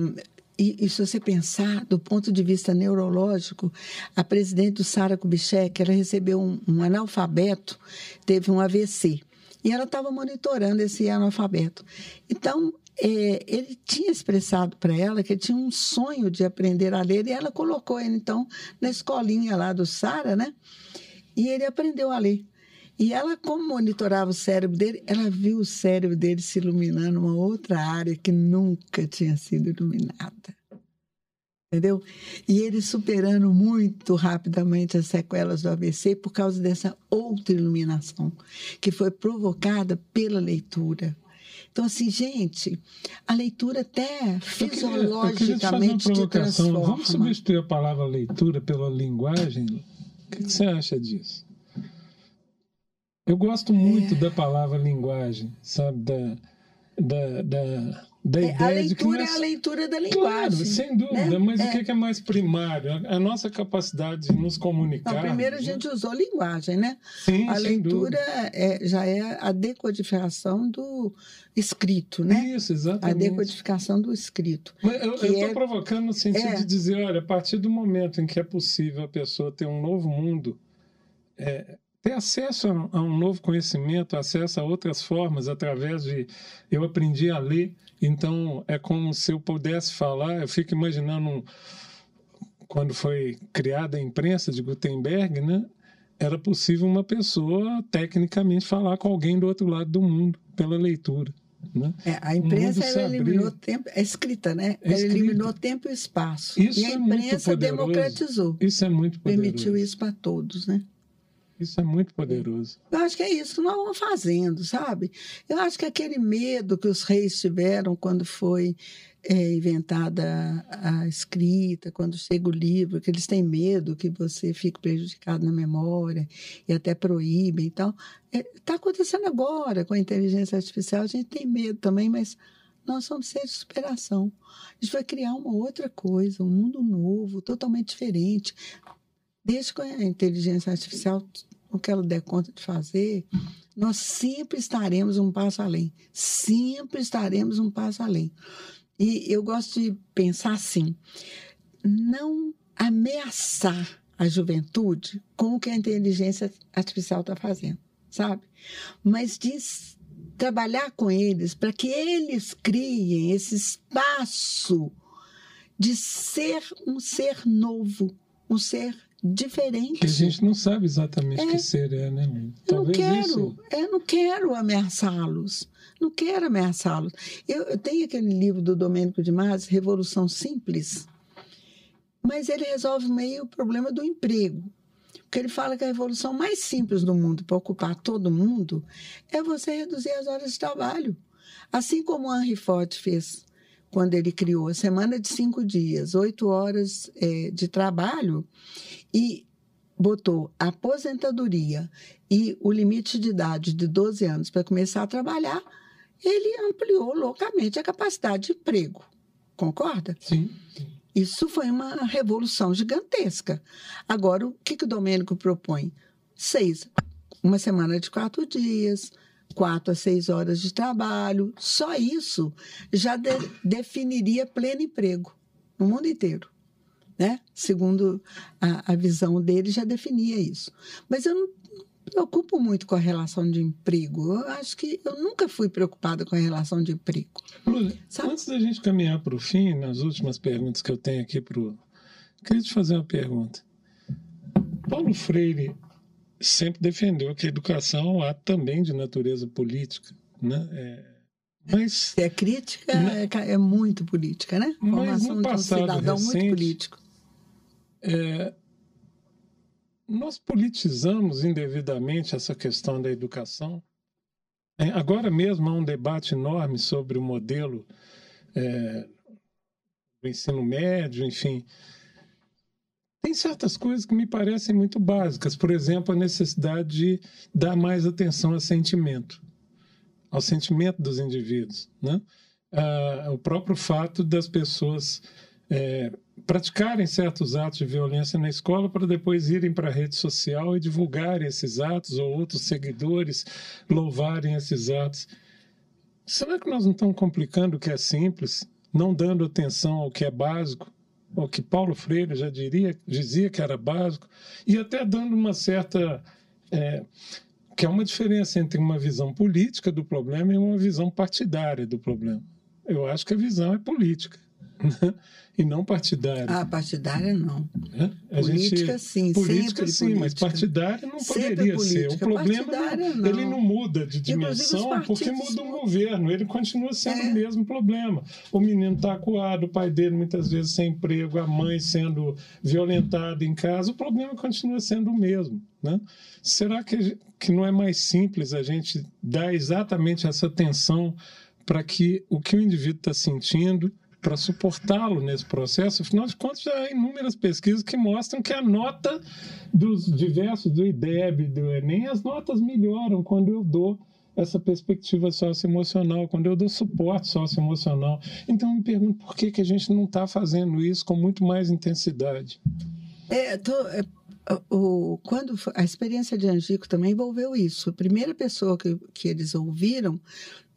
e, e se você pensar do ponto de vista neurológico, a presidente do Sara Kubitschek, ela recebeu um, um analfabeto, teve um AVC, e ela estava monitorando esse analfabeto. Então, é, ele tinha expressado para ela que tinha um sonho de aprender a ler, e ela colocou ele, então, na escolinha lá do Sara, né? E ele aprendeu a ler. E ela, como monitorava o cérebro dele, ela viu o cérebro dele se iluminando uma outra área que nunca tinha sido iluminada. Entendeu? E ele superando muito rapidamente as sequelas do AVC por causa dessa outra iluminação, que foi provocada pela leitura. Então, assim, gente, a leitura até Eu queria- eu queria te fisiologicamente provocação. Vamos transforma. substituir a palavra leitura pela linguagem? O que, que você acha disso? Eu gosto muito da palavra linguagem, sabe? Da, da, da, da É, a ideia de que leitura é nós- a leitura da Claro, linguagem. sem dúvida, né? mas o É. que que é mais primário? A a nossa capacidade de nos comunicar. Não, primeiro a né? gente usou linguagem, né? Sim, A leitura é, já é a decodificação do escrito, né? Isso, A exatamente. decodificação do escrito. Mas eu estou é- provocando no sentido é. de dizer, olha, a partir do momento em que é possível a pessoa ter um novo mundo, é, ter acesso a, um novo conhecimento, acesso a outras formas através de eu aprendi a ler, então é como se eu pudesse falar, eu fico imaginando um, quando foi criada a imprensa de Gutenberg, né, era possível uma pessoa tecnicamente falar com alguém do outro lado do mundo pela leitura. Né? É, a imprensa ela eliminou tempo, é escrita, né? É ela eliminou tempo e espaço. Isso e a é imprensa muito democratizou. Isso é muito poderoso. Permitiu isso para todos, né? Isso é muito poderoso. Eu acho que é isso que nós vamos fazendo, sabe? Eu acho que aquele medo que os reis tiveram quando foi é, inventada a escrita, quando chega o livro, que eles têm medo que você fique prejudicado na memória e até proíbem e tal. Está é, tá acontecendo agora com a inteligência artificial, a gente tem medo também, mas nós somos seres de superação. A gente vai criar uma outra coisa, um mundo novo, totalmente diferente. Desde que a inteligência artificial o que ela der conta de fazer, nós sempre estaremos um passo além. Sempre estaremos um passo além. E eu gosto de pensar assim: não ameaçar a juventude com o que a inteligência artificial está fazendo, sabe? Mas de trabalhar com eles para que eles criem esse espaço de ser um ser novo, um ser Que a gente não sabe exatamente é. que ser é, né? Eu não quero, isso... eu não quero ameaçá-los. Não quero ameaçá-los. Eu, eu, tenho aquele livro do Domênico de Mas, Revolução Simples, mas ele resolve meio o problema do emprego. Porque ele fala que a revolução mais simples do mundo para ocupar todo mundo é você reduzir as horas de trabalho. Assim como Henry Ford fez quando ele criou a semana de cinco dias, oito horas é, de trabalho, e botou a aposentadoria e o limite de idade de 12 anos para começar a trabalhar, ele ampliou loucamente a capacidade de emprego. Concorda? Sim. Isso foi uma revolução gigantesca. Agora, o que, que o Domênico propõe? Seis. Uma semana de quatro dias, quatro a seis horas de trabalho. Só isso já de, definiria pleno emprego no mundo inteiro né? Segundo a, a visão dele, já definia isso. Mas eu não me preocupo muito com a relação de emprego. Eu acho que eu nunca fui preocupada com a relação de emprego. Lula, antes da gente caminhar para o fim, nas últimas perguntas que eu tenho aqui para o. Queria te fazer uma pergunta. Paulo Freire sempre defendeu que a educação é um ato também de natureza política, né? É, mas é crítica, é, é, muito política, né? Mas Formação no passado de um cidadão recente, muito político. É, nós politizamos indevidamente essa questão da educação. É, agora mesmo há um debate enorme sobre o modelo é, do ensino médio, enfim. Tem certas coisas que me parecem muito básicas, por exemplo, a necessidade de dar mais atenção ao sentimento, ao sentimento dos indivíduos. Né? Ah, o próprio fato das pessoas é, praticarem certos atos de violência na escola para depois irem para a rede social e divulgarem esses atos ou outros seguidores louvarem esses atos. Será que nós não estamos complicando o que é simples, não dando atenção ao que é básico, ao que Paulo Freire já diria, dizia que era básico, e até dando uma certa. É, que é uma diferença entre uma visão política do problema e uma visão partidária do problema. Eu acho que a visão é política. e não partidária. Ah, partidária não. É? política gente, sim, política sim, política. mas partidária não sempre poderia política. ser. O problema não, ele não muda de dimensão porque muda o governo, ele continua sendo é. o mesmo problema. O menino está acuado, o pai dele muitas vezes sem emprego, a mãe sendo violentada em casa, o problema continua sendo o mesmo. Né? Será que, que não é mais simples a gente dar exatamente essa atenção para que o que o indivíduo está sentindo para suportá-lo nesse processo. Afinal de contas, já há inúmeras pesquisas que mostram que a nota dos diversos, do IDEB, do Enem, as notas melhoram quando eu dou essa perspectiva socioemocional, quando eu dou suporte socioemocional. Então, eu me pergunto por que, que a gente não está fazendo isso com muito mais intensidade. É, tô, é, o, quando a experiência de Angico também envolveu isso. A primeira pessoa que, que eles ouviram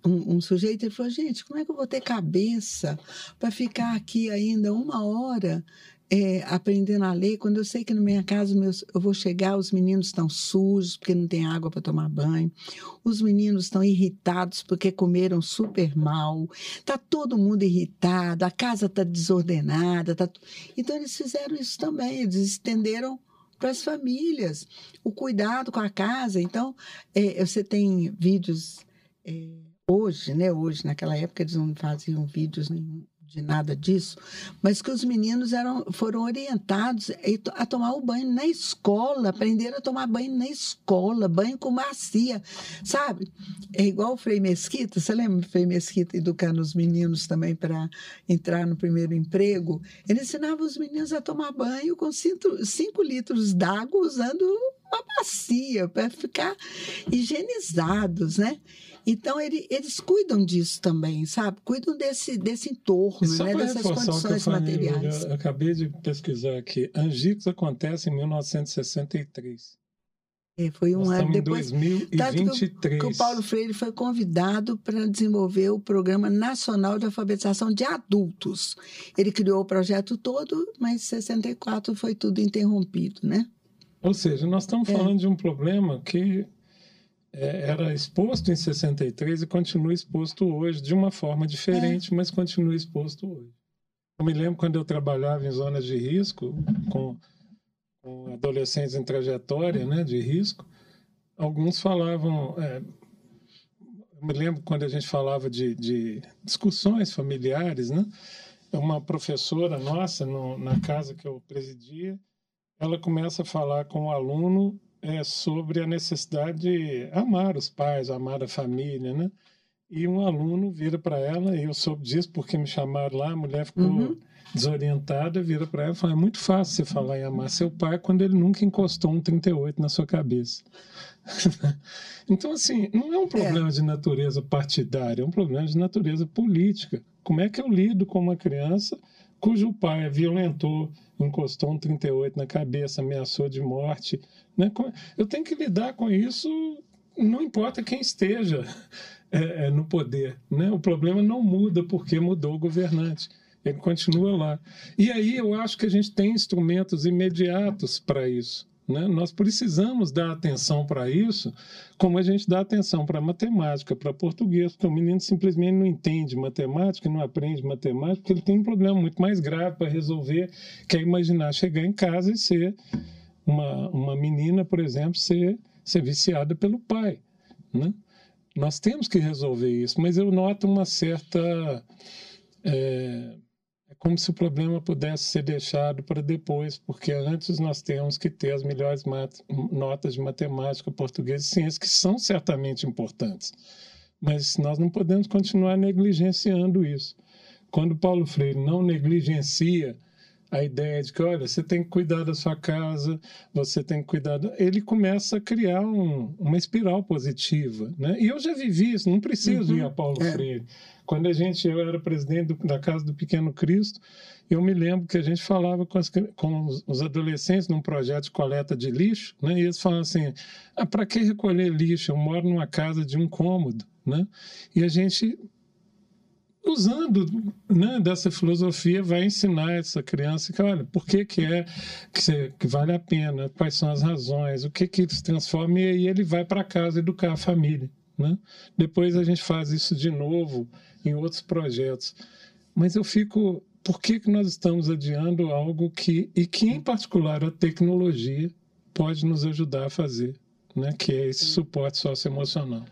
um, um, sujeito, ele falou, gente, como é que eu vou ter cabeça para ficar aqui ainda uma hora é, aprendendo a ler, quando eu sei que na minha casa meus, eu vou chegar, os meninos estão sujos porque não tem água para tomar banho, os meninos estão irritados porque comeram super mal, tá todo mundo irritado, a casa está desordenada, tá... então eles fizeram isso também, eles estenderam para as famílias o cuidado com a casa. Então é, você tem vídeos é, hoje, né? Hoje naquela época eles não faziam vídeos de nada disso, mas que os meninos eram, foram orientados a tomar o banho na escola, aprenderam a tomar banho na escola, banho com macia, sabe? É igual o Frei Mesquita, você lembra o Frei Mesquita educando os meninos também para entrar no primeiro emprego? Ele ensinava os meninos a tomar banho com 5 litros d'água usando uma bacia para ficar higienizados, né? Então, ele, eles cuidam disso também, sabe? Cuidam desse, desse entorno, né? dessas condições materiais. Eu acabei de pesquisar aqui. Angicos acontece em 1963. É, foi um Nós ano depois. Em 2023. Que, que o Paulo Freire foi convidado para desenvolver o Programa Nacional de Alfabetização de Adultos. Ele criou o projeto todo, mas em 64 foi tudo interrompido, né? Ou seja, nós estamos é. falando de um problema que é, era exposto em 63 e continua exposto hoje, de uma forma diferente, é. mas continua exposto hoje. Eu me lembro quando eu trabalhava em zonas de risco, com, com adolescentes em trajetória né, de risco, alguns falavam. É, eu me lembro quando a gente falava de, de discussões familiares, né? Uma professora nossa, no, na casa que eu presidia, ela começa a falar com o aluno é sobre a necessidade de amar os pais, amar a família, né? E um aluno vira para ela, e eu soube disso porque me chamaram lá, a mulher ficou uhum. desorientada, vira para ela e fala: é muito fácil você falar em amar seu pai quando ele nunca encostou um 38 na sua cabeça. então, assim, não é um problema é. de natureza partidária, é um problema de natureza política. Como é que eu lido com uma criança cujo pai violentou, encostou um 38 na cabeça, ameaçou de morte. Né? Eu tenho que lidar com isso, não importa quem esteja é, é, no poder. Né? O problema não muda porque mudou o governante. Ele continua lá. E aí eu acho que a gente tem instrumentos imediatos para isso. Né? Nós precisamos dar atenção para isso, como a gente dá atenção para matemática, para português, porque o menino simplesmente não entende matemática, não aprende matemática, porque ele tem um problema muito mais grave para resolver, que é imaginar chegar em casa e ser uma, uma menina, por exemplo, ser, ser viciada pelo pai. Né? Nós temos que resolver isso, mas eu noto uma certa. É, como se o problema pudesse ser deixado para depois, porque antes nós temos que ter as melhores notas de matemática, português e ciência, que são certamente importantes. Mas nós não podemos continuar negligenciando isso. Quando Paulo Freire não negligencia a ideia de que, olha, você tem que cuidar da sua casa, você tem que cuidar. Da... Ele começa a criar um, uma espiral positiva. Né? E eu já vivi isso, não preciso uhum. ir a Paulo é. Freire. Quando a gente, eu era presidente do, da Casa do Pequeno Cristo, eu me lembro que a gente falava com, as, com os, os, adolescentes num projeto de coleta de lixo, né? e eles falavam assim: ah, para que recolher lixo? Eu moro numa casa de um cômodo. Né? E a gente usando né, dessa filosofia, vai ensinar essa criança que, olha, por que, que é que, que vale a pena, quais são as razões, o que que se transforma, e aí ele vai para casa educar a família. Né? Depois a gente faz isso de novo em outros projetos. Mas eu fico, por que, que nós estamos adiando algo que, e que em particular a tecnologia pode nos ajudar a fazer, né? que é esse suporte socioemocional?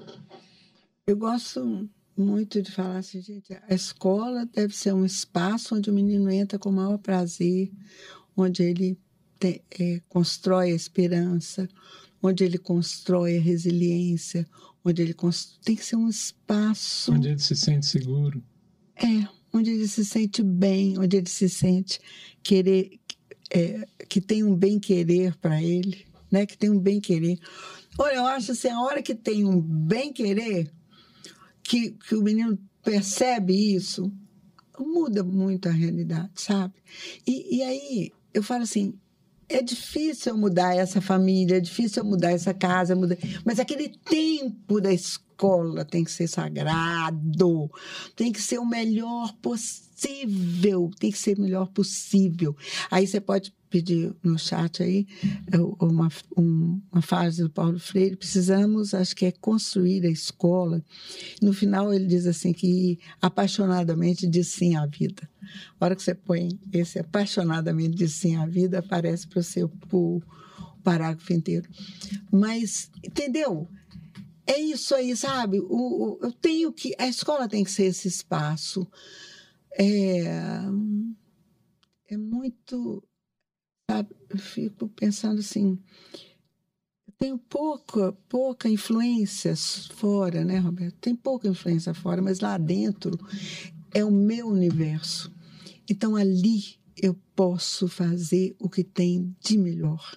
Eu gosto muito de falar assim, gente, a escola deve ser um espaço onde o menino entra com o maior prazer, onde ele te, é, constrói a esperança, onde ele constrói a resiliência, onde ele tem que ser um espaço onde ele se sente seguro. É, onde ele se sente bem, onde ele se sente querer é, que tem um bem querer para ele, né? Que tem um bem querer. Olha, eu acho assim, a hora que tem um bem querer, que, que o menino percebe isso, muda muito a realidade, sabe? E, e aí eu falo assim, é difícil mudar essa família, é difícil mudar essa casa, mudar... mas aquele tempo da escola tem que ser sagrado, tem que ser o melhor possível, tem que ser o melhor possível. Aí você pode pedir no chat aí é, uma, uma frase do Paulo Freire, precisamos, acho que é construir a escola. No final ele diz assim que apaixonadamente diz sim à vida. A hora que você põe esse apaixonadamente diz sim à vida, aparece para o seu parágrafo inteiro. Mas, entendeu? É isso aí, sabe? O, o, eu tenho que. A escola tem que ser esse espaço. É, é muito Sabe? Eu fico pensando assim, eu tenho pouca, pouca influência fora, né, Roberto? Tem pouca influência fora, mas lá dentro é o meu universo. Então ali eu posso fazer o que tem de melhor.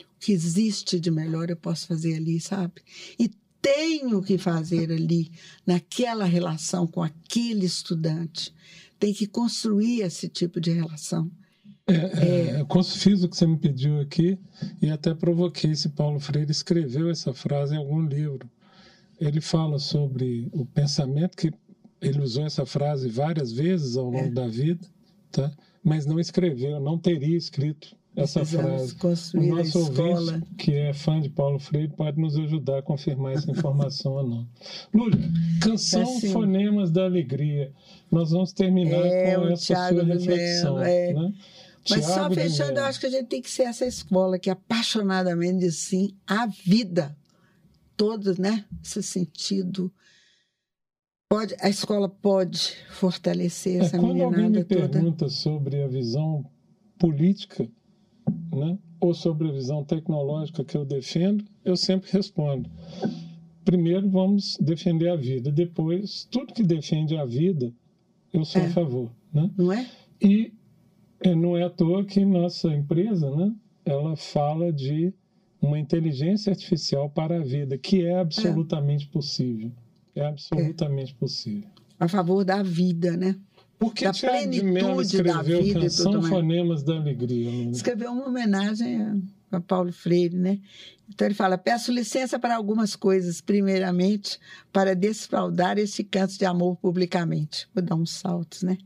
O que existe de melhor eu posso fazer ali, sabe? E tenho que fazer ali, naquela relação com aquele estudante. Tem que construir esse tipo de relação. É, é, é fiz o que você me pediu aqui e até provoquei se Paulo Freire escreveu essa frase em algum livro. Ele fala sobre o pensamento que ele usou essa frase várias vezes ao longo é. da vida, tá? Mas não escreveu, não teria escrito essa frase. O nosso ouvinte, que é fã de Paulo Freire, pode nos ajudar a confirmar essa informação ou não. Lúlia, canção é assim. Fonemas da Alegria. Nós vamos terminar é, com essa sua reflexão. É. né? Mas Thiago só fechando, eu acho que a gente tem que ser essa escola que apaixonadamente diz sim à vida. Todo, né? Esse sentido. Pode, a escola pode fortalecer é, essa quando meninada alguém me toda. pergunta sobre a visão política, né? ou sobre a visão tecnológica que eu defendo, eu sempre respondo. Primeiro, vamos defender a vida. Depois, tudo que defende a vida, eu sou é. a favor. Né? Não é? E é, não é à toa que nossa empresa, né, ela fala de uma inteligência artificial para a vida, que é absolutamente é. possível. É absolutamente é. possível. A favor da vida, né? Por que da de Mello escreveu vida Canção Fonemas da Alegria? Né? Escreveu uma homenagem a Paulo Freire, né? Então ele fala: peço licença para algumas coisas, primeiramente, para desfraudar esse canto de amor publicamente. Vou dar uns saltos, né?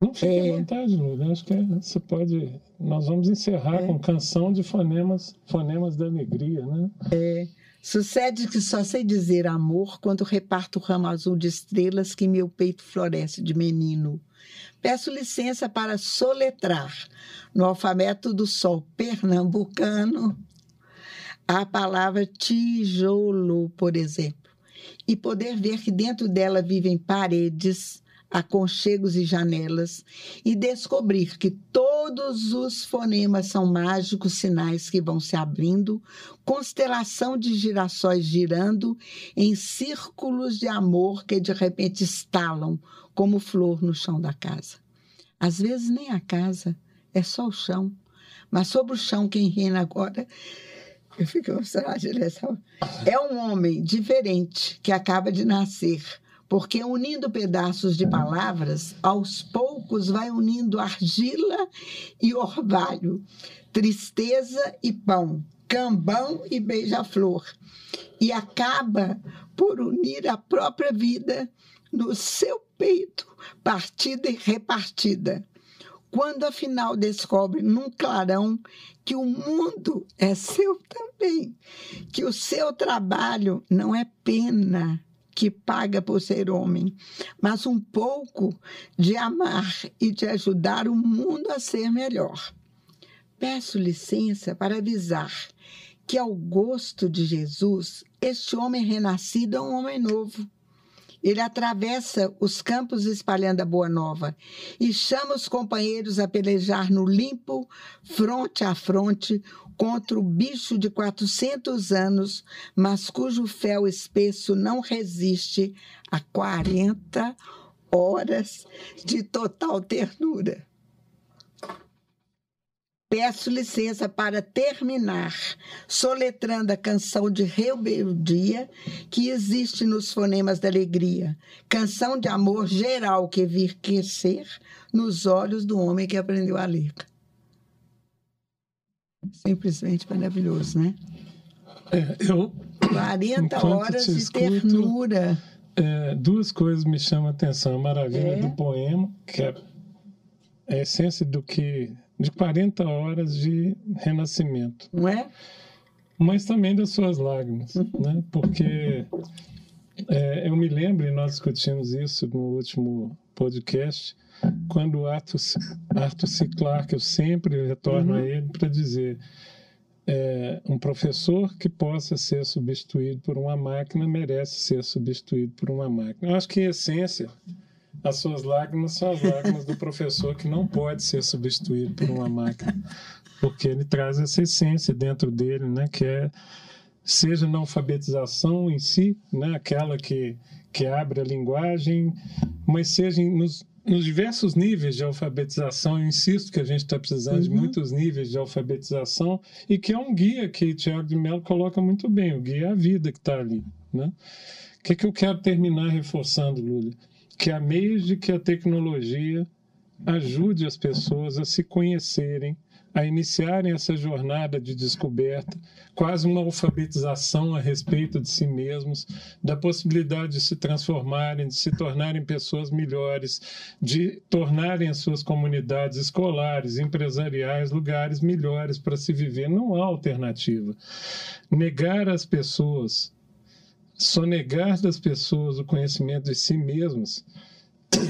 Não fique é... à vontade, Lula. Acho que é, você pode. Nós vamos encerrar é. com canção de fonemas, fonemas da alegria, né? É. Sucede que só sei dizer amor quando reparto o ramo azul de estrelas que meu peito floresce de menino. Peço licença para soletrar no alfabeto do sol pernambucano a palavra tijolo, por exemplo, e poder ver que dentro dela vivem paredes, aconchegos e janelas e descobrir que todos os fonemas são mágicos sinais que vão se abrindo, constelação de girassóis girando em círculos de amor que de repente estalam como flor no chão da casa. Às vezes nem a casa, é só o chão, mas sobre o chão quem reina agora eu fico emocionada, é um homem diferente que acaba de nascer porque unindo pedaços de palavras, aos poucos vai unindo argila e orvalho, tristeza e pão, cambão e beija-flor, e acaba por unir a própria vida no seu peito, partida e repartida. Quando afinal descobre num clarão que o mundo é seu também, que o seu trabalho não é pena, que paga por ser homem, mas um pouco de amar e de ajudar o mundo a ser melhor. Peço licença para avisar que, ao gosto de Jesus, este homem renascido é um homem novo. Ele atravessa os campos espalhando a boa nova e chama os companheiros a pelejar no limpo, fronte a fronte, contra o bicho de 400 anos, mas cujo fel espesso não resiste a 40 horas de total ternura. Peço licença para terminar soletrando a canção de rebeldia que existe nos fonemas da alegria, canção de amor geral que vir crescer nos olhos do homem que aprendeu a ler. Simplesmente maravilhoso, né? É, eu 40 horas de escuto, ternura. É, duas coisas me chamam a atenção. A maravilha é. do poema, que é a essência do que. de 40 horas de renascimento. Não é? Mas também das suas lágrimas, né? Porque é, eu me lembro, e nós discutimos isso no último podcast, quando Arthur, Arthur C. Clarke, eu sempre retorno uhum. a ele para dizer é, um professor que possa ser substituído por uma máquina merece ser substituído por uma máquina. Eu acho que, em essência, as suas lágrimas são as lágrimas do professor que não pode ser substituído por uma máquina, porque ele traz essa essência dentro dele, né, que é seja na alfabetização em si, né, aquela que, que abre a linguagem, mas seja nos nos diversos níveis de alfabetização, eu insisto que a gente está precisando uhum. de muitos níveis de alfabetização e que é um guia que Tiago de Mello coloca muito bem, o guia é a vida que está ali. Né? O que, que eu quero terminar reforçando, Lula? Que há meios de que a tecnologia ajude as pessoas a se conhecerem, a iniciarem essa jornada de descoberta, quase uma alfabetização a respeito de si mesmos, da possibilidade de se transformarem, de se tornarem pessoas melhores, de tornarem as suas comunidades escolares, empresariais, lugares melhores para se viver. Não há alternativa. Negar às pessoas, sonegar das pessoas o conhecimento de si mesmas,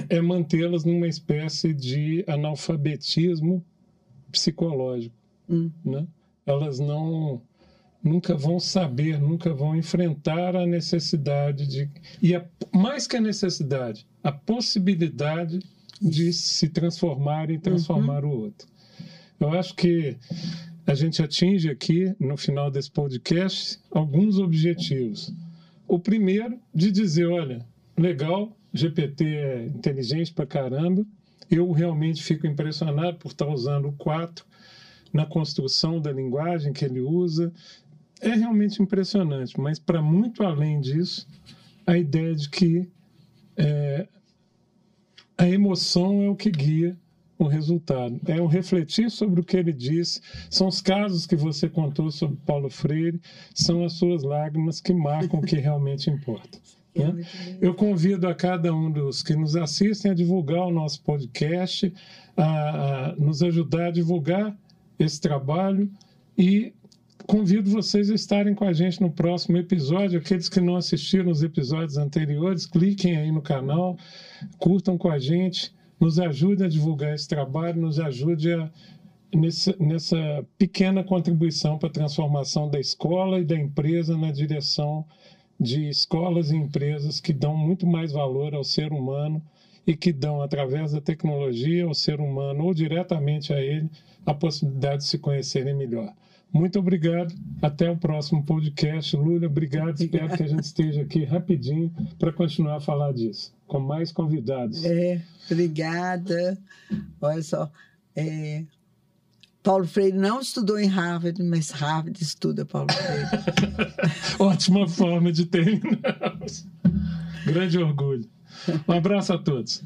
é mantê-las numa espécie de analfabetismo psicológico. Hum. Né? Elas não nunca vão saber, nunca vão enfrentar a necessidade de. E a, mais que a necessidade, a possibilidade de se transformar e transformar uhum. o outro. Eu acho que a gente atinge aqui, no final desse podcast, alguns objetivos. O primeiro, de dizer: olha, legal, GPT é inteligente pra caramba, eu realmente fico impressionado por estar usando o 4 na construção da linguagem que ele usa. É realmente impressionante, mas para muito além disso, a ideia de que é, a emoção é o que guia o resultado. É o refletir sobre o que ele disse, são os casos que você contou sobre Paulo Freire, são as suas lágrimas que marcam o que realmente importa. Né? Eu convido a cada um dos que nos assistem a divulgar o nosso podcast, a, a nos ajudar a divulgar esse trabalho e convido vocês a estarem com a gente no próximo episódio. Aqueles que não assistiram os episódios anteriores, cliquem aí no canal, curtam com a gente, nos ajude a divulgar esse trabalho, nos ajude a, nessa, nessa pequena contribuição para a transformação da escola e da empresa na direção de escolas e empresas que dão muito mais valor ao ser humano e que dão, através da tecnologia, ao ser humano ou diretamente a ele, a possibilidade de se conhecerem melhor. Muito obrigado. Até o próximo podcast. Lula, obrigado. Espero que a gente esteja aqui rapidinho para continuar a falar disso, com mais convidados. É, obrigada. Olha só, é, Paulo Freire não estudou em Harvard, mas Harvard estuda Paulo Freire. Ótima forma de terminar. Grande orgulho. Um abraço a todos.